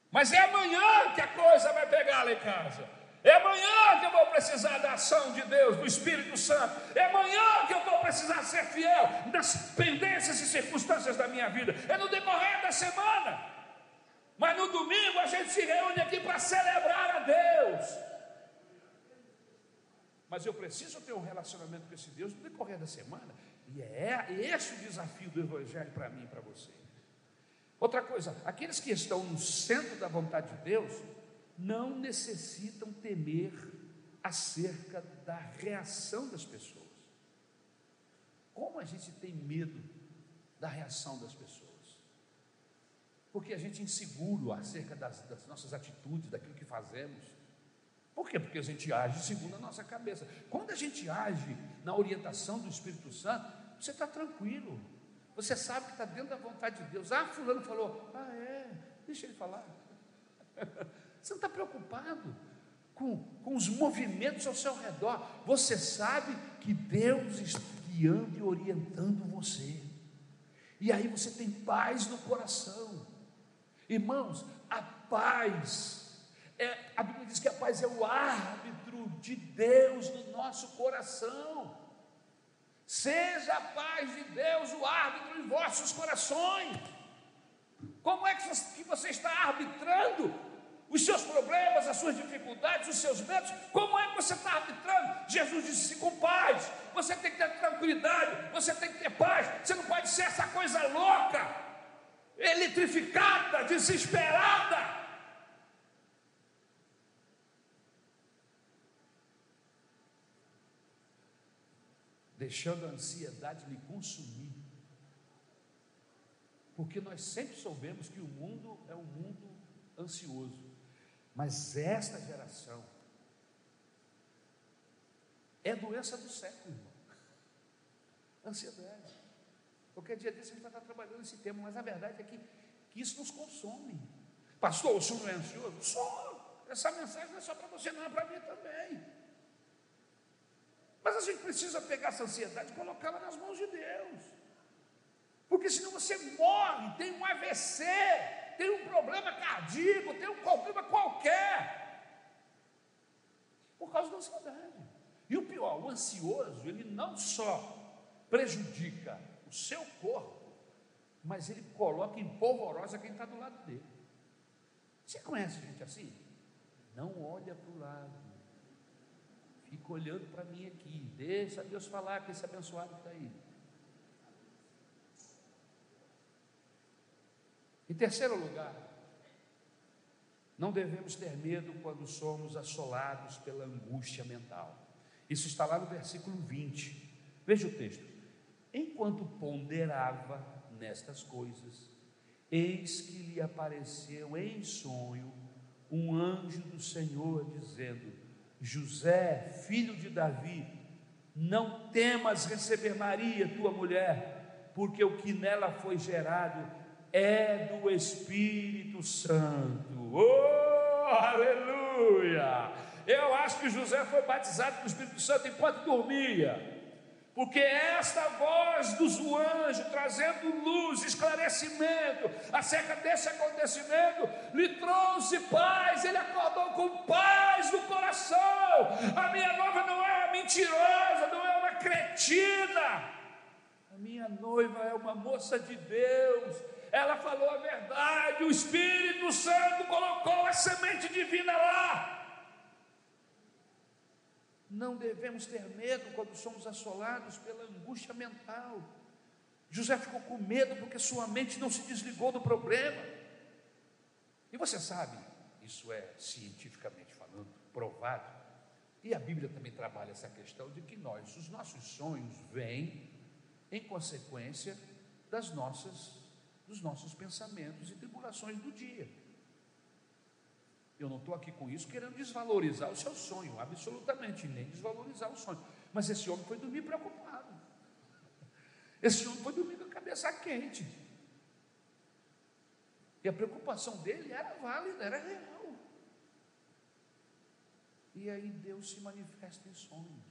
Mas é amanhã que a coisa vai pegar lá em casa. É amanhã que eu vou precisar da ação de Deus, do Espírito Santo. É amanhã que eu vou precisar ser fiel nas pendências e circunstâncias da minha vida. É no decorrer da semana. Mas no domingo a gente se reúne aqui para celebrar a Deus mas eu preciso ter um relacionamento com esse Deus no decorrer da semana. E é esse o desafio do Evangelho para mim e para você. Outra coisa, aqueles que estão no centro da vontade de Deus não necessitam temer acerca da reação das pessoas. Como a gente tem medo da reação das pessoas? Porque a gente é inseguro acerca das, das nossas atitudes, daquilo que fazemos. Por quê? Porque a gente age segundo a nossa cabeça. Quando a gente age na orientação do Espírito Santo, você está tranquilo. Você sabe que está dentro da vontade de Deus. Ah, fulano falou, ah é, deixa ele falar. [laughs] Você não está preocupado com, com os movimentos ao seu redor. Você sabe que Deus está guiando e orientando você. E aí você tem paz no coração. Irmãos, a paz é, a Bíblia diz que a paz é o árbitro de Deus no nosso coração. Seja a paz de Deus o árbitro em vossos corações. Como é que você está arbitrando os seus problemas, as suas dificuldades, os seus medos? Como é que você está arbitrando? Jesus disse com paz. Você tem que ter tranquilidade, você tem que ter paz. Você não pode ser essa coisa louca, eletrificada, desesperada. Deixando a ansiedade lhe consumir. Porque nós sempre soubemos que o mundo é um mundo ansioso, mas esta geração é doença do século, irmão. Ansiedade. Qualquer dia desse a gente vai estar trabalhando esse tema, mas a verdade é que, que isso nos consome. Pastor, o senhor não é ansioso? Sou. Essa mensagem não é só para você, não, é para mim também. Mas a gente precisa pegar essa ansiedade e colocá-la nas mãos de Deus. Porque senão você morre, tem um AVC, tem um problema cardíaco, tem um problema qualquer. Por causa da ansiedade. E o pior, o ansioso, ele não só prejudica o seu corpo, mas ele coloca em polvorosa quem está do lado dele. Você conhece gente assim? Não olha para o lado. Fica olhando para mim aqui. Deixa Deus falar com esse abençoado que está aí. Em terceiro lugar, não devemos ter medo quando somos assolados pela angústia mental. Isso está lá no versículo 20. Veja o texto. Enquanto ponderava nestas coisas, eis que lhe apareceu em sonho um anjo do Senhor dizendo: José, filho de Davi, não temas receber Maria, tua mulher, porque o que nela foi gerado é do Espírito Santo. Oh, aleluia! Eu acho que José foi batizado com o Espírito Santo enquanto dormia porque esta voz do anjo trazendo luz, esclarecimento acerca desse acontecimento, lhe trouxe paz, ele acordou com paz no coração. A minha noiva não é uma mentirosa, não é uma cretina, a minha noiva é uma moça de Deus. Ela falou a verdade, o Espírito Santo colocou a semente divina lá. Não devemos ter medo quando somos assolados pela angústia mental. José ficou com medo porque sua mente não se desligou do problema. E você sabe, isso é cientificamente falando, provado. E a Bíblia também trabalha essa questão de que nós, os nossos sonhos vêm em consequência das nossas, dos nossos pensamentos e tribulações do dia. Eu não estou aqui com isso querendo desvalorizar o seu sonho, absolutamente, nem desvalorizar o sonho. Mas esse homem foi dormir preocupado. Esse homem foi dormir com a cabeça quente. E a preocupação dele era válida, era real. E aí Deus se manifesta em sonhos.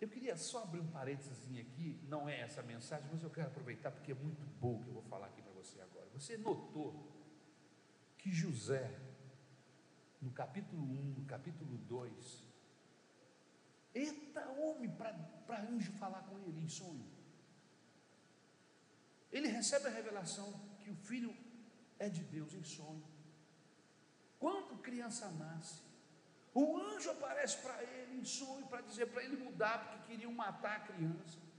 Eu queria só abrir um parênteses aqui, não é essa mensagem, mas eu quero aproveitar porque é muito bom que eu vou falar aqui você notou que José, no capítulo 1, no capítulo 2, eita homem para anjo falar com ele em sonho. Ele recebe a revelação que o filho é de Deus em sonho. Quando criança nasce, o anjo aparece para ele em sonho para dizer para ele mudar, porque queriam matar a criança.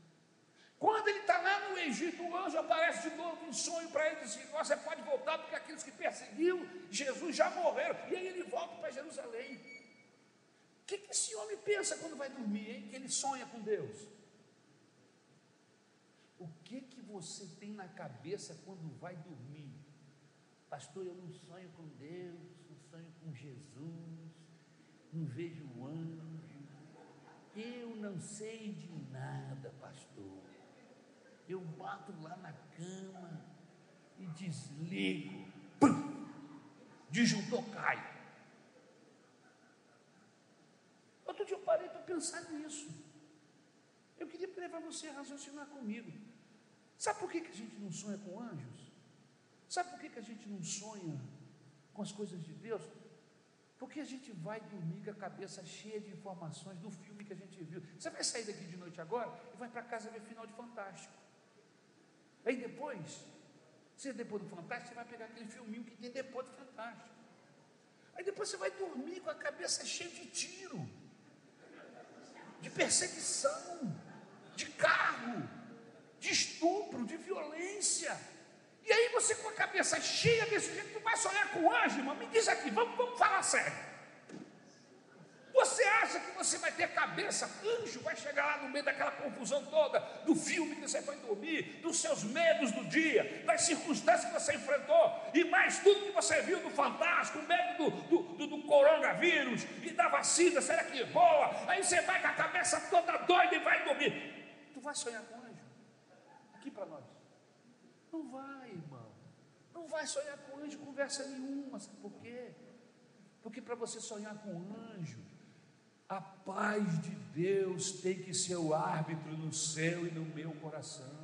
Quando ele está lá no Egito, o anjo aparece de novo em sonho para ele e diz: Você pode voltar, porque aqueles que perseguiam Jesus já morreram. E aí ele volta para Jerusalém. O que, que esse homem pensa quando vai dormir, hein? Que ele sonha com Deus. O que, que você tem na cabeça quando vai dormir? Pastor, eu não sonho com Deus, não sonho com Jesus, não vejo o anjo. Eu não sei de nada, pastor eu bato lá na cama e desligo. Pum! Disjuntor cai. Outro dia eu parei para pensar nisso. Eu queria levar você a raciocinar comigo. Sabe por que, que a gente não sonha com anjos? Sabe por que, que a gente não sonha com as coisas de Deus? Porque a gente vai dormir com a cabeça cheia de informações do filme que a gente viu. Você vai sair daqui de noite agora e vai para casa ver final de Fantástico. Aí depois, você depois do Fantástico, você vai pegar aquele filminho que tem depois do Fantástico. Aí depois você vai dormir com a cabeça cheia de tiro, de perseguição, de carro, de estupro, de violência. E aí você com a cabeça cheia desse jeito, tu vai sonhar com o anjo, irmão? Me diz aqui, vamos, vamos falar sério. Você acha que você vai ter cabeça? Anjo vai chegar lá no meio daquela confusão toda, do filme que você foi dormir, dos seus medos do dia, das circunstâncias que você enfrentou, e mais tudo que você viu do fantástico, o medo do, do, do, coronavírus e da vacina, será que é boa? Aí você vai com a cabeça toda doida e vai dormir. Tu vai sonhar com anjo? Aqui para nós. Não vai, irmão. Não vai sonhar com anjo conversa nenhuma, sabe por quê? Porque para você sonhar com anjo, a paz de Deus tem que ser o árbitro no seu e no meu coração.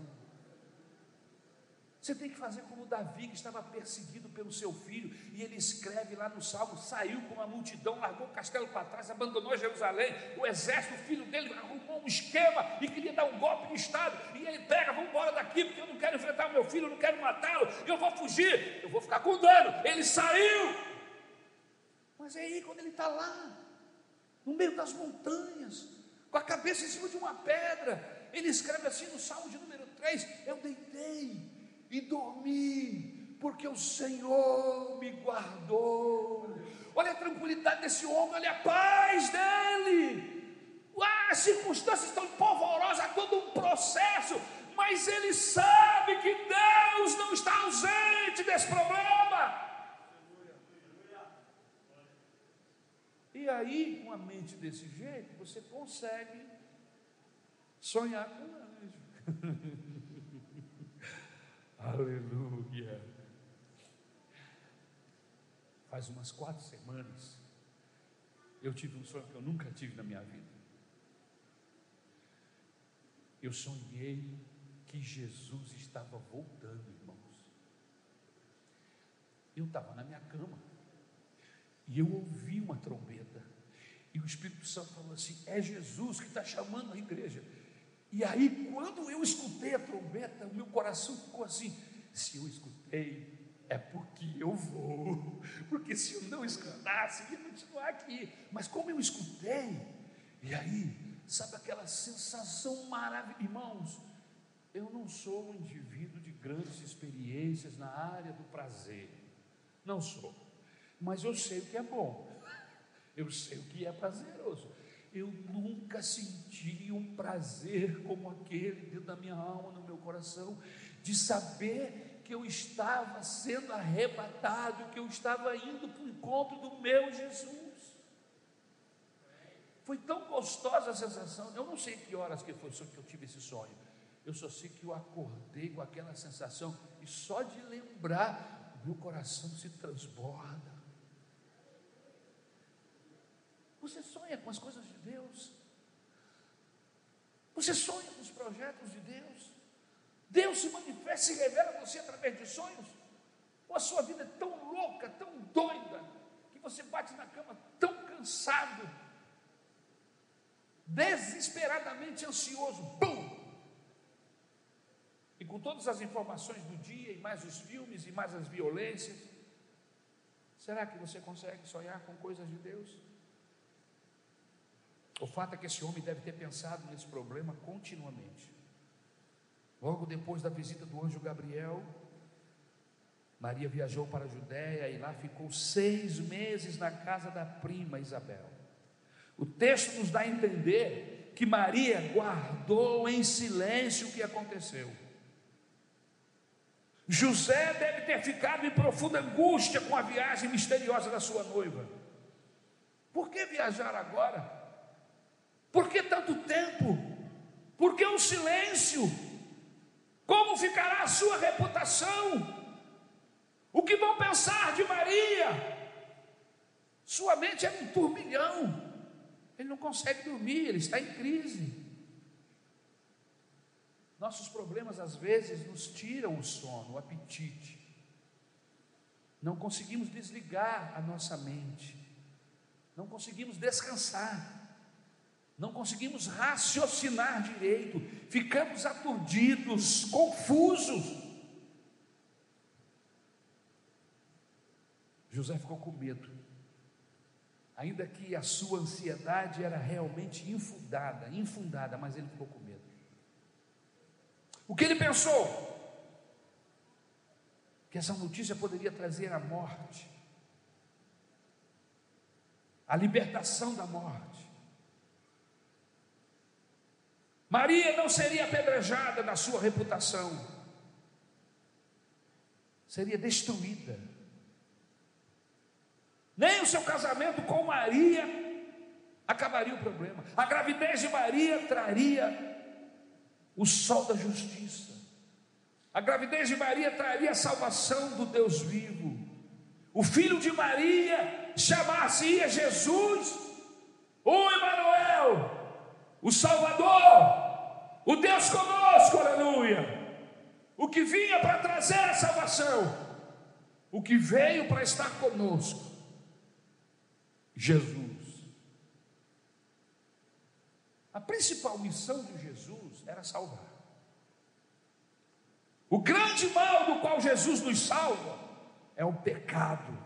Você tem que fazer como Davi, que estava perseguido pelo seu filho, e ele escreve lá no Salmo: saiu com uma multidão, largou o castelo para trás, abandonou Jerusalém. O exército, o filho dele, arrumou um esquema e queria dar um golpe no Estado. E ele pega: vamos embora daqui, porque eu não quero enfrentar meu filho, eu não quero matá-lo, eu vou fugir, eu vou ficar com dano. Ele saiu. Mas é aí, quando ele está lá, no meio das montanhas, com a cabeça em cima de uma pedra, ele escreve assim no Salmo de número 3: Eu deitei e dormi, porque o Senhor me guardou. Olha a tranquilidade desse homem, olha a paz dele. as circunstâncias estão polvorosas, todo um processo, mas ele sabe que Deus não está ausente desse problema. E aí, com a mente desse jeito, você consegue sonhar com um anjo. [laughs] Aleluia. Faz umas quatro semanas, eu tive um sonho que eu nunca tive na minha vida. Eu sonhei que Jesus estava voltando, irmãos. Eu estava na minha cama e eu ouvi uma trombeta. E o Espírito Santo falou assim: é Jesus que está chamando a igreja. E aí, quando eu escutei a trombeta, o meu coração ficou assim: se eu escutei, é porque eu vou, porque se eu não escutasse, eu ia continuar aqui. Mas como eu escutei, e aí, sabe aquela sensação maravilhosa, irmãos? Eu não sou um indivíduo de grandes experiências na área do prazer, não sou, mas eu sei o que é bom, eu sei o que é prazeroso. Eu nunca senti um prazer como aquele dentro da minha alma, no meu coração, de saber que eu estava sendo arrebatado, que eu estava indo para o encontro do meu Jesus. Foi tão gostosa a sensação, eu não sei que horas que foi que eu tive esse sonho, eu só sei que eu acordei com aquela sensação, e só de lembrar, meu coração se transborda. Você sonha com as coisas de Deus. Você sonha com os projetos de Deus. Deus se manifesta, se revela a você através de sonhos. Ou a sua vida é tão louca, tão doida, que você bate na cama tão cansado, desesperadamente ansioso. Bum! E com todas as informações do dia, e mais os filmes, e mais as violências, será que você consegue sonhar com coisas de Deus? O fato é que esse homem deve ter pensado nesse problema continuamente. Logo depois da visita do anjo Gabriel, Maria viajou para a Judéia e lá ficou seis meses na casa da prima Isabel. O texto nos dá a entender que Maria guardou em silêncio o que aconteceu. José deve ter ficado em profunda angústia com a viagem misteriosa da sua noiva. Por que viajar agora? Por que tanto tempo? Por que o silêncio? Como ficará a sua reputação? O que vão pensar de Maria? Sua mente é um turbilhão. Ele não consegue dormir, ele está em crise. Nossos problemas às vezes nos tiram o sono, o apetite. Não conseguimos desligar a nossa mente. Não conseguimos descansar não conseguimos raciocinar direito, ficamos aturdidos, confusos. José ficou com medo, ainda que a sua ansiedade era realmente infundada, infundada, mas ele ficou com medo. O que ele pensou? Que essa notícia poderia trazer a morte, a libertação da morte. Maria não seria apedrejada na sua reputação, seria destruída. Nem o seu casamento com Maria acabaria o problema. A gravidez de Maria traria o sol da justiça. A gravidez de Maria traria a salvação do Deus vivo. O filho de Maria chamar-se-ia Jesus, o Emanuel, o Salvador, o Deus conosco, aleluia. o que vinha para trazer a salvação, o que veio para estar conosco, Jesus. A principal missão de Jesus era salvar. O grande mal do qual Jesus nos salva é o pecado.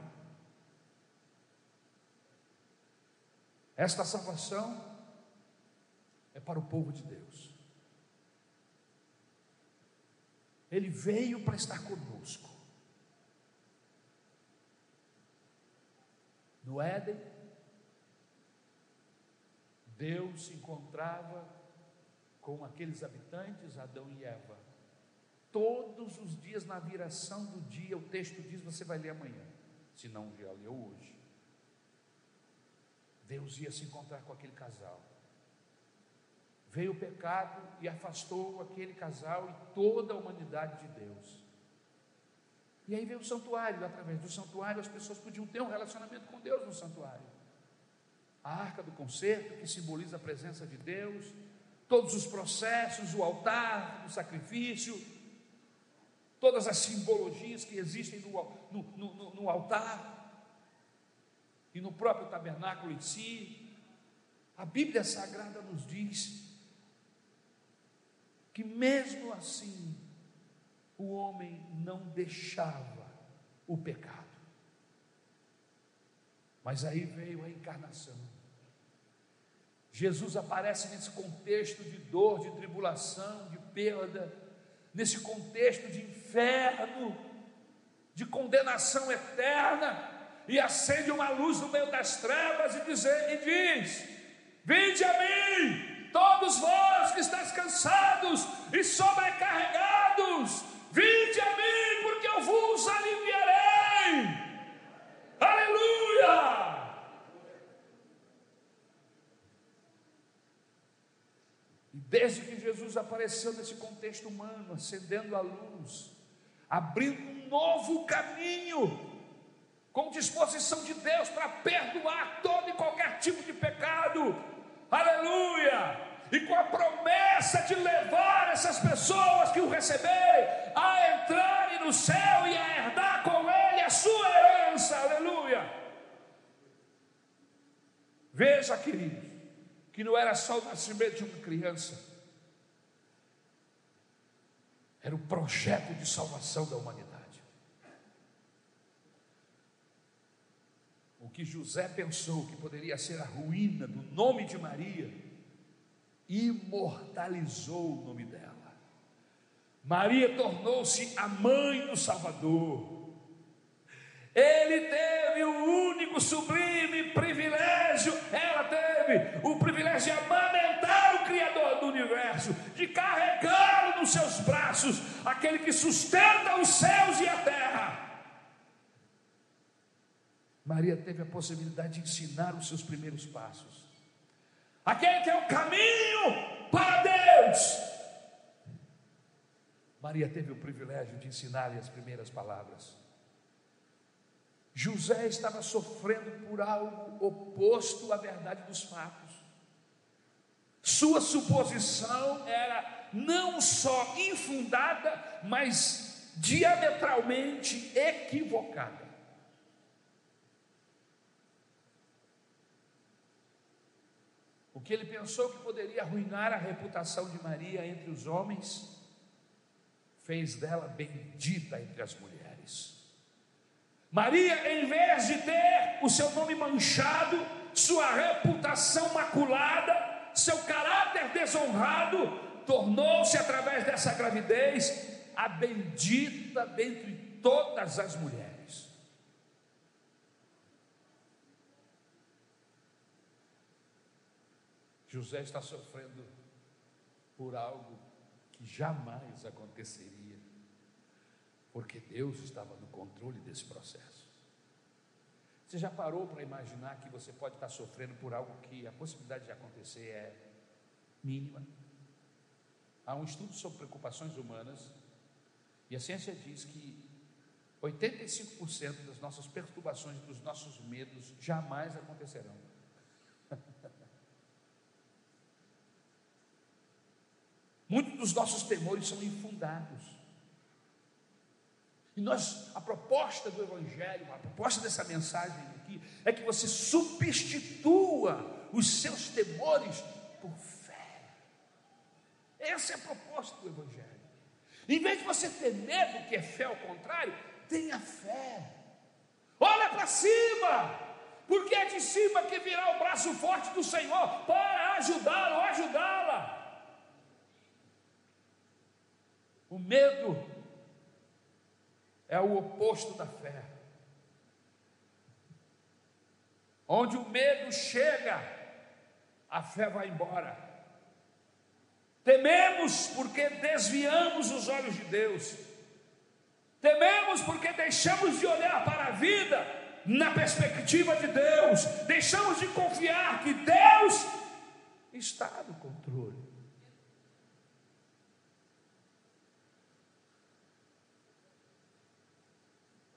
Esta salvação é para o povo de Deus. Ele veio para estar conosco. No Éden, Deus se encontrava com aqueles habitantes, Adão e Eva. Todos os dias, na viração do dia, o texto diz: você vai ler amanhã, se não já leu hoje. Deus ia se encontrar com aquele casal. Veio o pecado e afastou aquele casal e toda a humanidade de Deus. E aí veio o santuário, através do santuário as pessoas podiam ter um relacionamento com Deus no santuário. A arca do concerto, que simboliza a presença de Deus, todos os processos, o altar, o sacrifício, todas as simbologias que existem no, no, no, no altar e no próprio tabernáculo em si. A Bíblia Sagrada nos diz que mesmo assim o homem não deixava o pecado. Mas aí veio a encarnação. Jesus aparece nesse contexto de dor, de tribulação, de perda, nesse contexto de inferno, de condenação eterna, e acende uma luz no meio das trevas e diz: e diz Vinde a mim, Todos vós que estáis cansados e sobrecarregados, vinde a mim, porque eu vos aliviarei. Aleluia! E desde que Jesus apareceu nesse contexto humano, acendendo a luz, abrindo um novo caminho, com disposição de Deus para perdoar todo e qualquer tipo de pecado, aleluia, e com a promessa de levar essas pessoas que o receberem a entrarem no céu e a herdar com ele a sua herança, aleluia. Veja, queridos, que não era só o nascimento de uma criança, era o projeto de salvação da humanidade. o que José pensou que poderia ser a ruína do nome de Maria, imortalizou o nome dela. Maria tornou-se a mãe do Salvador. Ele teve o único sublime privilégio, ela teve o privilégio de amamentar o Criador do universo, de carregá-lo nos seus braços, aquele que sustenta os céus e a terra. Maria teve a possibilidade de ensinar os seus primeiros passos. Aquele que é o caminho para Deus. Maria teve o privilégio de ensinar-lhe as primeiras palavras. José estava sofrendo por algo oposto à verdade dos fatos. Sua suposição era não só infundada, mas diametralmente equivocada. O que ele pensou que poderia arruinar a reputação de Maria entre os homens, fez dela bendita entre as mulheres. Maria, em vez de ter o seu nome manchado, sua reputação maculada, seu caráter desonrado, tornou-se através dessa gravidez a bendita dentre todas as mulheres. José está sofrendo por algo que jamais aconteceria, porque Deus estava no controle desse processo. Você já parou para imaginar que você pode estar sofrendo por algo que a possibilidade de acontecer é mínima? Há um estudo sobre preocupações humanas e a ciência diz que 85% das nossas perturbações, dos nossos medos jamais acontecerão. Muitos dos nossos temores são infundados. E nós, a proposta do Evangelho, a proposta dessa mensagem aqui, é que você substitua os seus temores por fé. Essa é a proposta do Evangelho. Em vez de você ter medo, que é fé ao contrário, tenha fé. Olha para cima, porque é de cima que virá o braço forte do Senhor para ajudá-lo, ajudá-la. O medo é o oposto da fé. Onde o medo chega, a fé vai embora. Tememos porque desviamos os olhos de Deus. Tememos porque deixamos de olhar para a vida na perspectiva de Deus. Deixamos de confiar que Deus está no controle.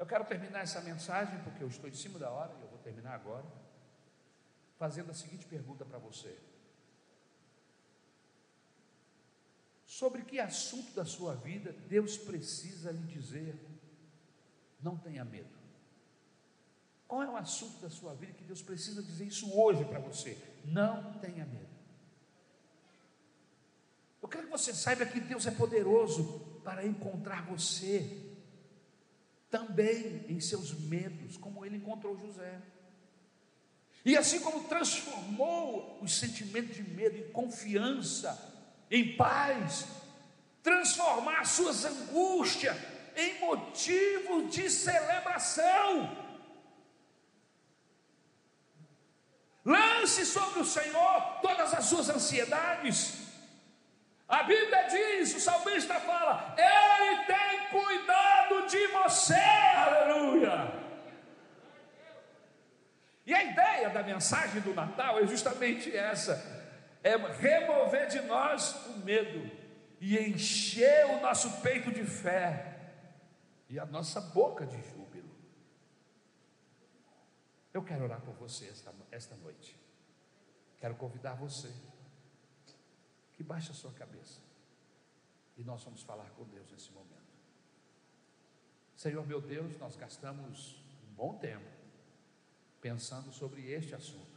Eu quero terminar essa mensagem, porque eu estou em cima da hora e eu vou terminar agora, fazendo a seguinte pergunta para você: Sobre que assunto da sua vida Deus precisa lhe dizer, não tenha medo? Qual é o assunto da sua vida que Deus precisa dizer isso hoje para você? Não tenha medo. Eu quero que você saiba que Deus é poderoso para encontrar você também em seus medos, como ele encontrou José. E assim como transformou os sentimentos de medo em confiança, em paz, transformar suas angústias em motivo de celebração. Lance sobre o Senhor todas as suas ansiedades. A Bíblia diz, o salmista fala: Ele tem cuidado de você, aleluia. E a ideia da mensagem do Natal é justamente essa: é remover de nós o medo e encher o nosso peito de fé e a nossa boca de júbilo. Eu quero orar por você esta, esta noite. Quero convidar você que baixe a sua cabeça. E nós vamos falar com Deus nesse momento. Senhor meu Deus, nós gastamos um bom tempo pensando sobre este assunto.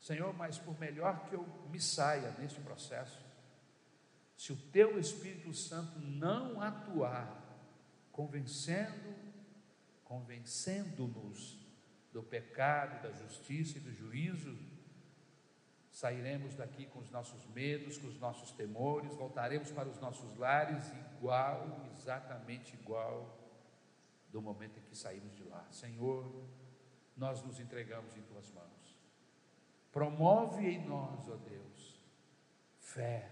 Senhor, mas por melhor que eu me saia neste processo, se o teu Espírito Santo não atuar, convencendo, convencendo-nos do pecado, da justiça e do juízo, sairemos daqui com os nossos medos, com os nossos temores, voltaremos para os nossos lares igual, exatamente igual do momento em que saímos de lá. Senhor, nós nos entregamos em tuas mãos. Promove em nós, ó Deus, fé.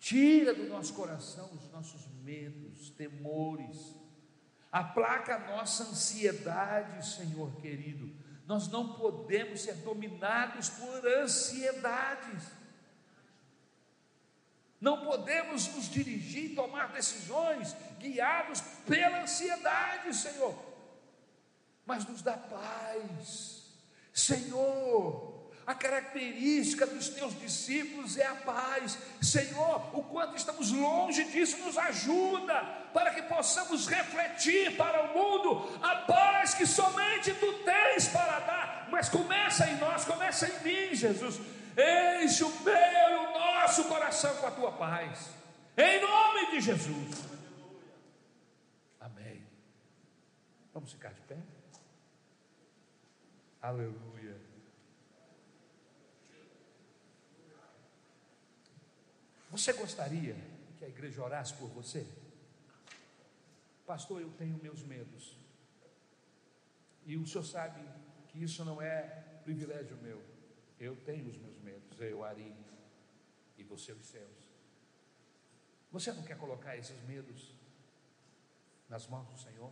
Tira do nosso coração os nossos medos, temores. Aplaca a nossa ansiedade, Senhor querido nós não podemos ser dominados por ansiedades. Não podemos nos dirigir, tomar decisões guiados pela ansiedade, Senhor. Mas nos dá paz. Senhor, a característica dos teus discípulos é a paz. Senhor, o quanto estamos longe disso, nos ajuda para que possamos refletir para o mundo a paz que somente tu tens para dar. Mas começa em nós, começa em mim, Jesus. Enche o meu e o nosso coração com a tua paz. Em nome de Jesus. Amém. Vamos ficar de pé? Aleluia. Você gostaria que a igreja orasse por você? Pastor, eu tenho meus medos. E o senhor sabe que isso não é privilégio meu. Eu tenho os meus medos, eu, Ari, e você os seus. Você não quer colocar esses medos nas mãos do Senhor?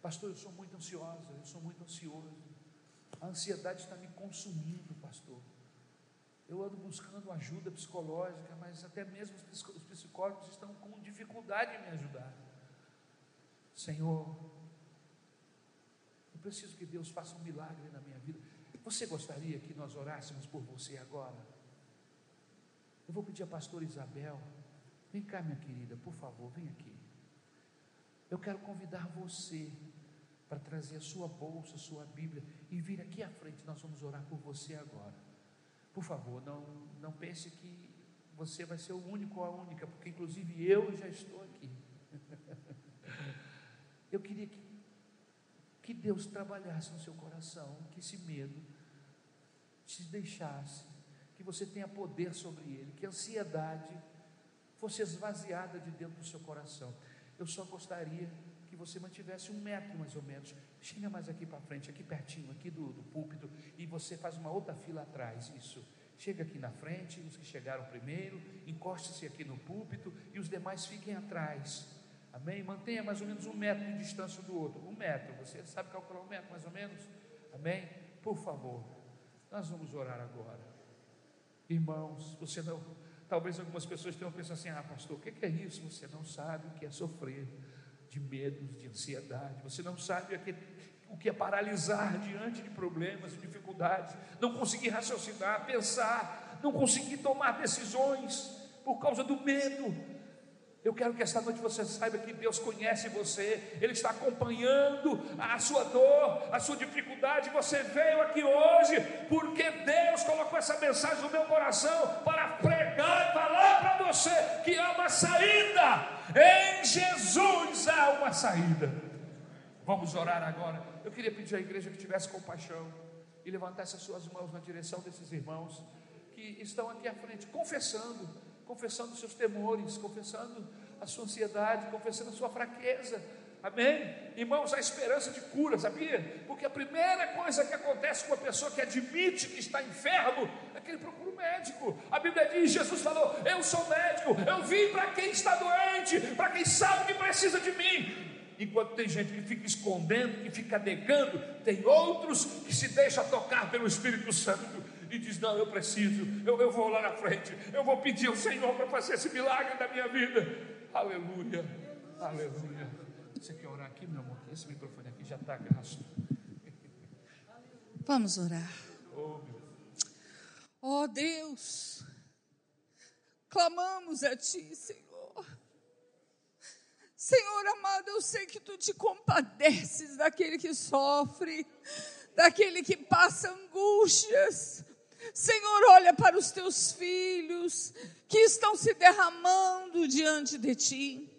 Pastor, eu sou muito ansiosa, eu sou muito ansioso. A ansiedade está me consumindo, pastor. Eu ando buscando ajuda psicológica, mas até mesmo os psicólogos estão com dificuldade em me ajudar. Senhor, eu preciso que Deus faça um milagre na minha vida. Você gostaria que nós orássemos por você agora? Eu vou pedir a pastora Isabel, Vem cá, minha querida, por favor, vem aqui. Eu quero convidar você para trazer a sua bolsa, a sua Bíblia e vir aqui à frente. Nós vamos orar por você agora. Por favor, não, não pense que você vai ser o único ou a única, porque inclusive eu já estou aqui. [laughs] Eu queria que, que Deus trabalhasse no seu coração, que esse medo te deixasse, que você tenha poder sobre ele, que a ansiedade fosse esvaziada de dentro do seu coração. Eu só gostaria que você mantivesse um metro mais ou menos. Chega mais aqui para frente, aqui pertinho, aqui do, do púlpito, e você faz uma outra fila atrás. Isso. Chega aqui na frente, os que chegaram primeiro, encoste-se aqui no púlpito e os demais fiquem atrás. Amém? Mantenha mais ou menos um metro de distância do outro. Um metro. Você sabe calcular um metro mais ou menos? Amém? Por favor. Nós vamos orar agora. Irmãos, você não. Talvez algumas pessoas tenham pensado assim: ah, pastor, o que é isso? Você não sabe o que é sofrer de medos, de ansiedade. Você não sabe o que, é paralisar diante de problemas e dificuldades. Não conseguir raciocinar, pensar, não conseguir tomar decisões por causa do medo. Eu quero que esta noite você saiba que Deus conhece você, Ele está acompanhando a sua dor, a sua dificuldade. Você veio aqui hoje porque Deus colocou essa mensagem no meu coração para pregar, falar para você que há uma saída. Em Jesus há uma saída. Vamos orar agora. Eu queria pedir à igreja que tivesse compaixão e levantasse as suas mãos na direção desses irmãos que estão aqui à frente, confessando confessando seus temores, confessando a sua ansiedade, confessando a sua fraqueza. Amém? Irmãos, a esperança de cura, sabia? Porque a primeira coisa que acontece com uma pessoa que admite que está enfermo é que ele procura um médico. A Bíblia diz: Jesus falou, Eu sou médico, eu vim para quem está doente, para quem sabe que precisa de mim. Enquanto tem gente que fica escondendo, que fica negando, tem outros que se deixam tocar pelo Espírito Santo e diz: Não, eu preciso, eu, eu vou lá na frente, eu vou pedir ao Senhor para fazer esse milagre da minha vida. Aleluia, aleluia. Você quer orar aqui, meu amor? Esse microfone aqui já está gasto. [laughs] Vamos orar. Oh, oh Deus, clamamos a Ti, Senhor. Senhor amado, eu sei que Tu te compadeces daquele que sofre, daquele que passa angústias, Senhor, olha para os teus filhos que estão se derramando diante de ti.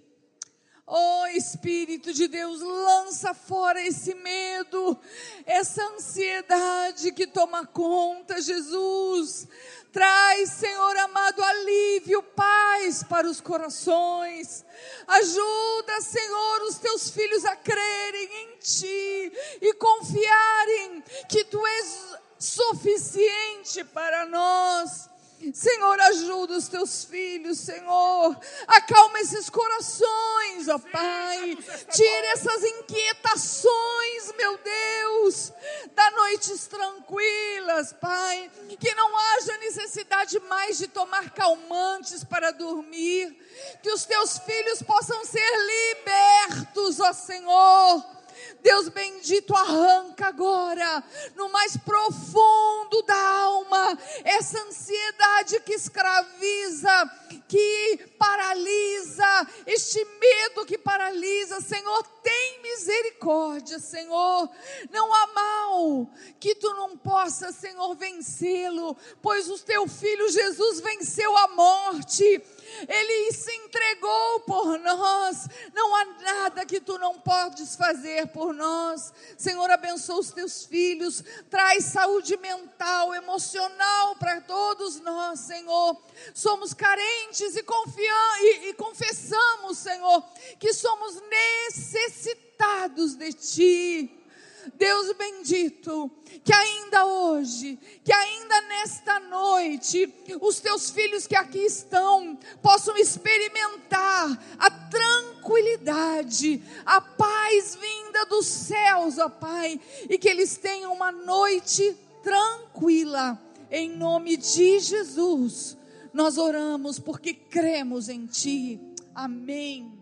Oh Espírito de Deus, lança fora esse medo, essa ansiedade que toma conta, Jesus. Traz, Senhor amado, alívio, paz para os corações. Ajuda, Senhor, os teus filhos a crerem em Ti e confiarem que Tu és suficiente para nós. Senhor, ajuda os teus filhos, Senhor. Acalma esses corações, ó Pai. Tira essas inquietações, meu Deus, da noites tranquilas, Pai. Que não haja necessidade mais de tomar calmantes para dormir. Que os teus filhos possam ser libertos, ó Senhor Deus bendito, arranca agora, no mais profundo da alma, essa ansiedade que escraviza, que paralisa, este medo que paralisa. Senhor, tem misericórdia, Senhor. Não há mal que tu não possa, Senhor, vencê-lo, pois o teu filho Jesus venceu a morte ele se entregou por nós. Não há nada que tu não podes fazer por nós. Senhor, abençoa os teus filhos, traz saúde mental, emocional para todos nós, Senhor. Somos carentes e, confiamos, e, e confessamos, Senhor, que somos necessitados de Ti. Deus bendito, que ainda hoje, que ainda nesta noite, os teus filhos que aqui estão possam experimentar a tranquilidade, a paz vinda dos céus, ó Pai, e que eles tenham uma noite tranquila, em nome de Jesus. Nós oramos porque cremos em Ti. Amém.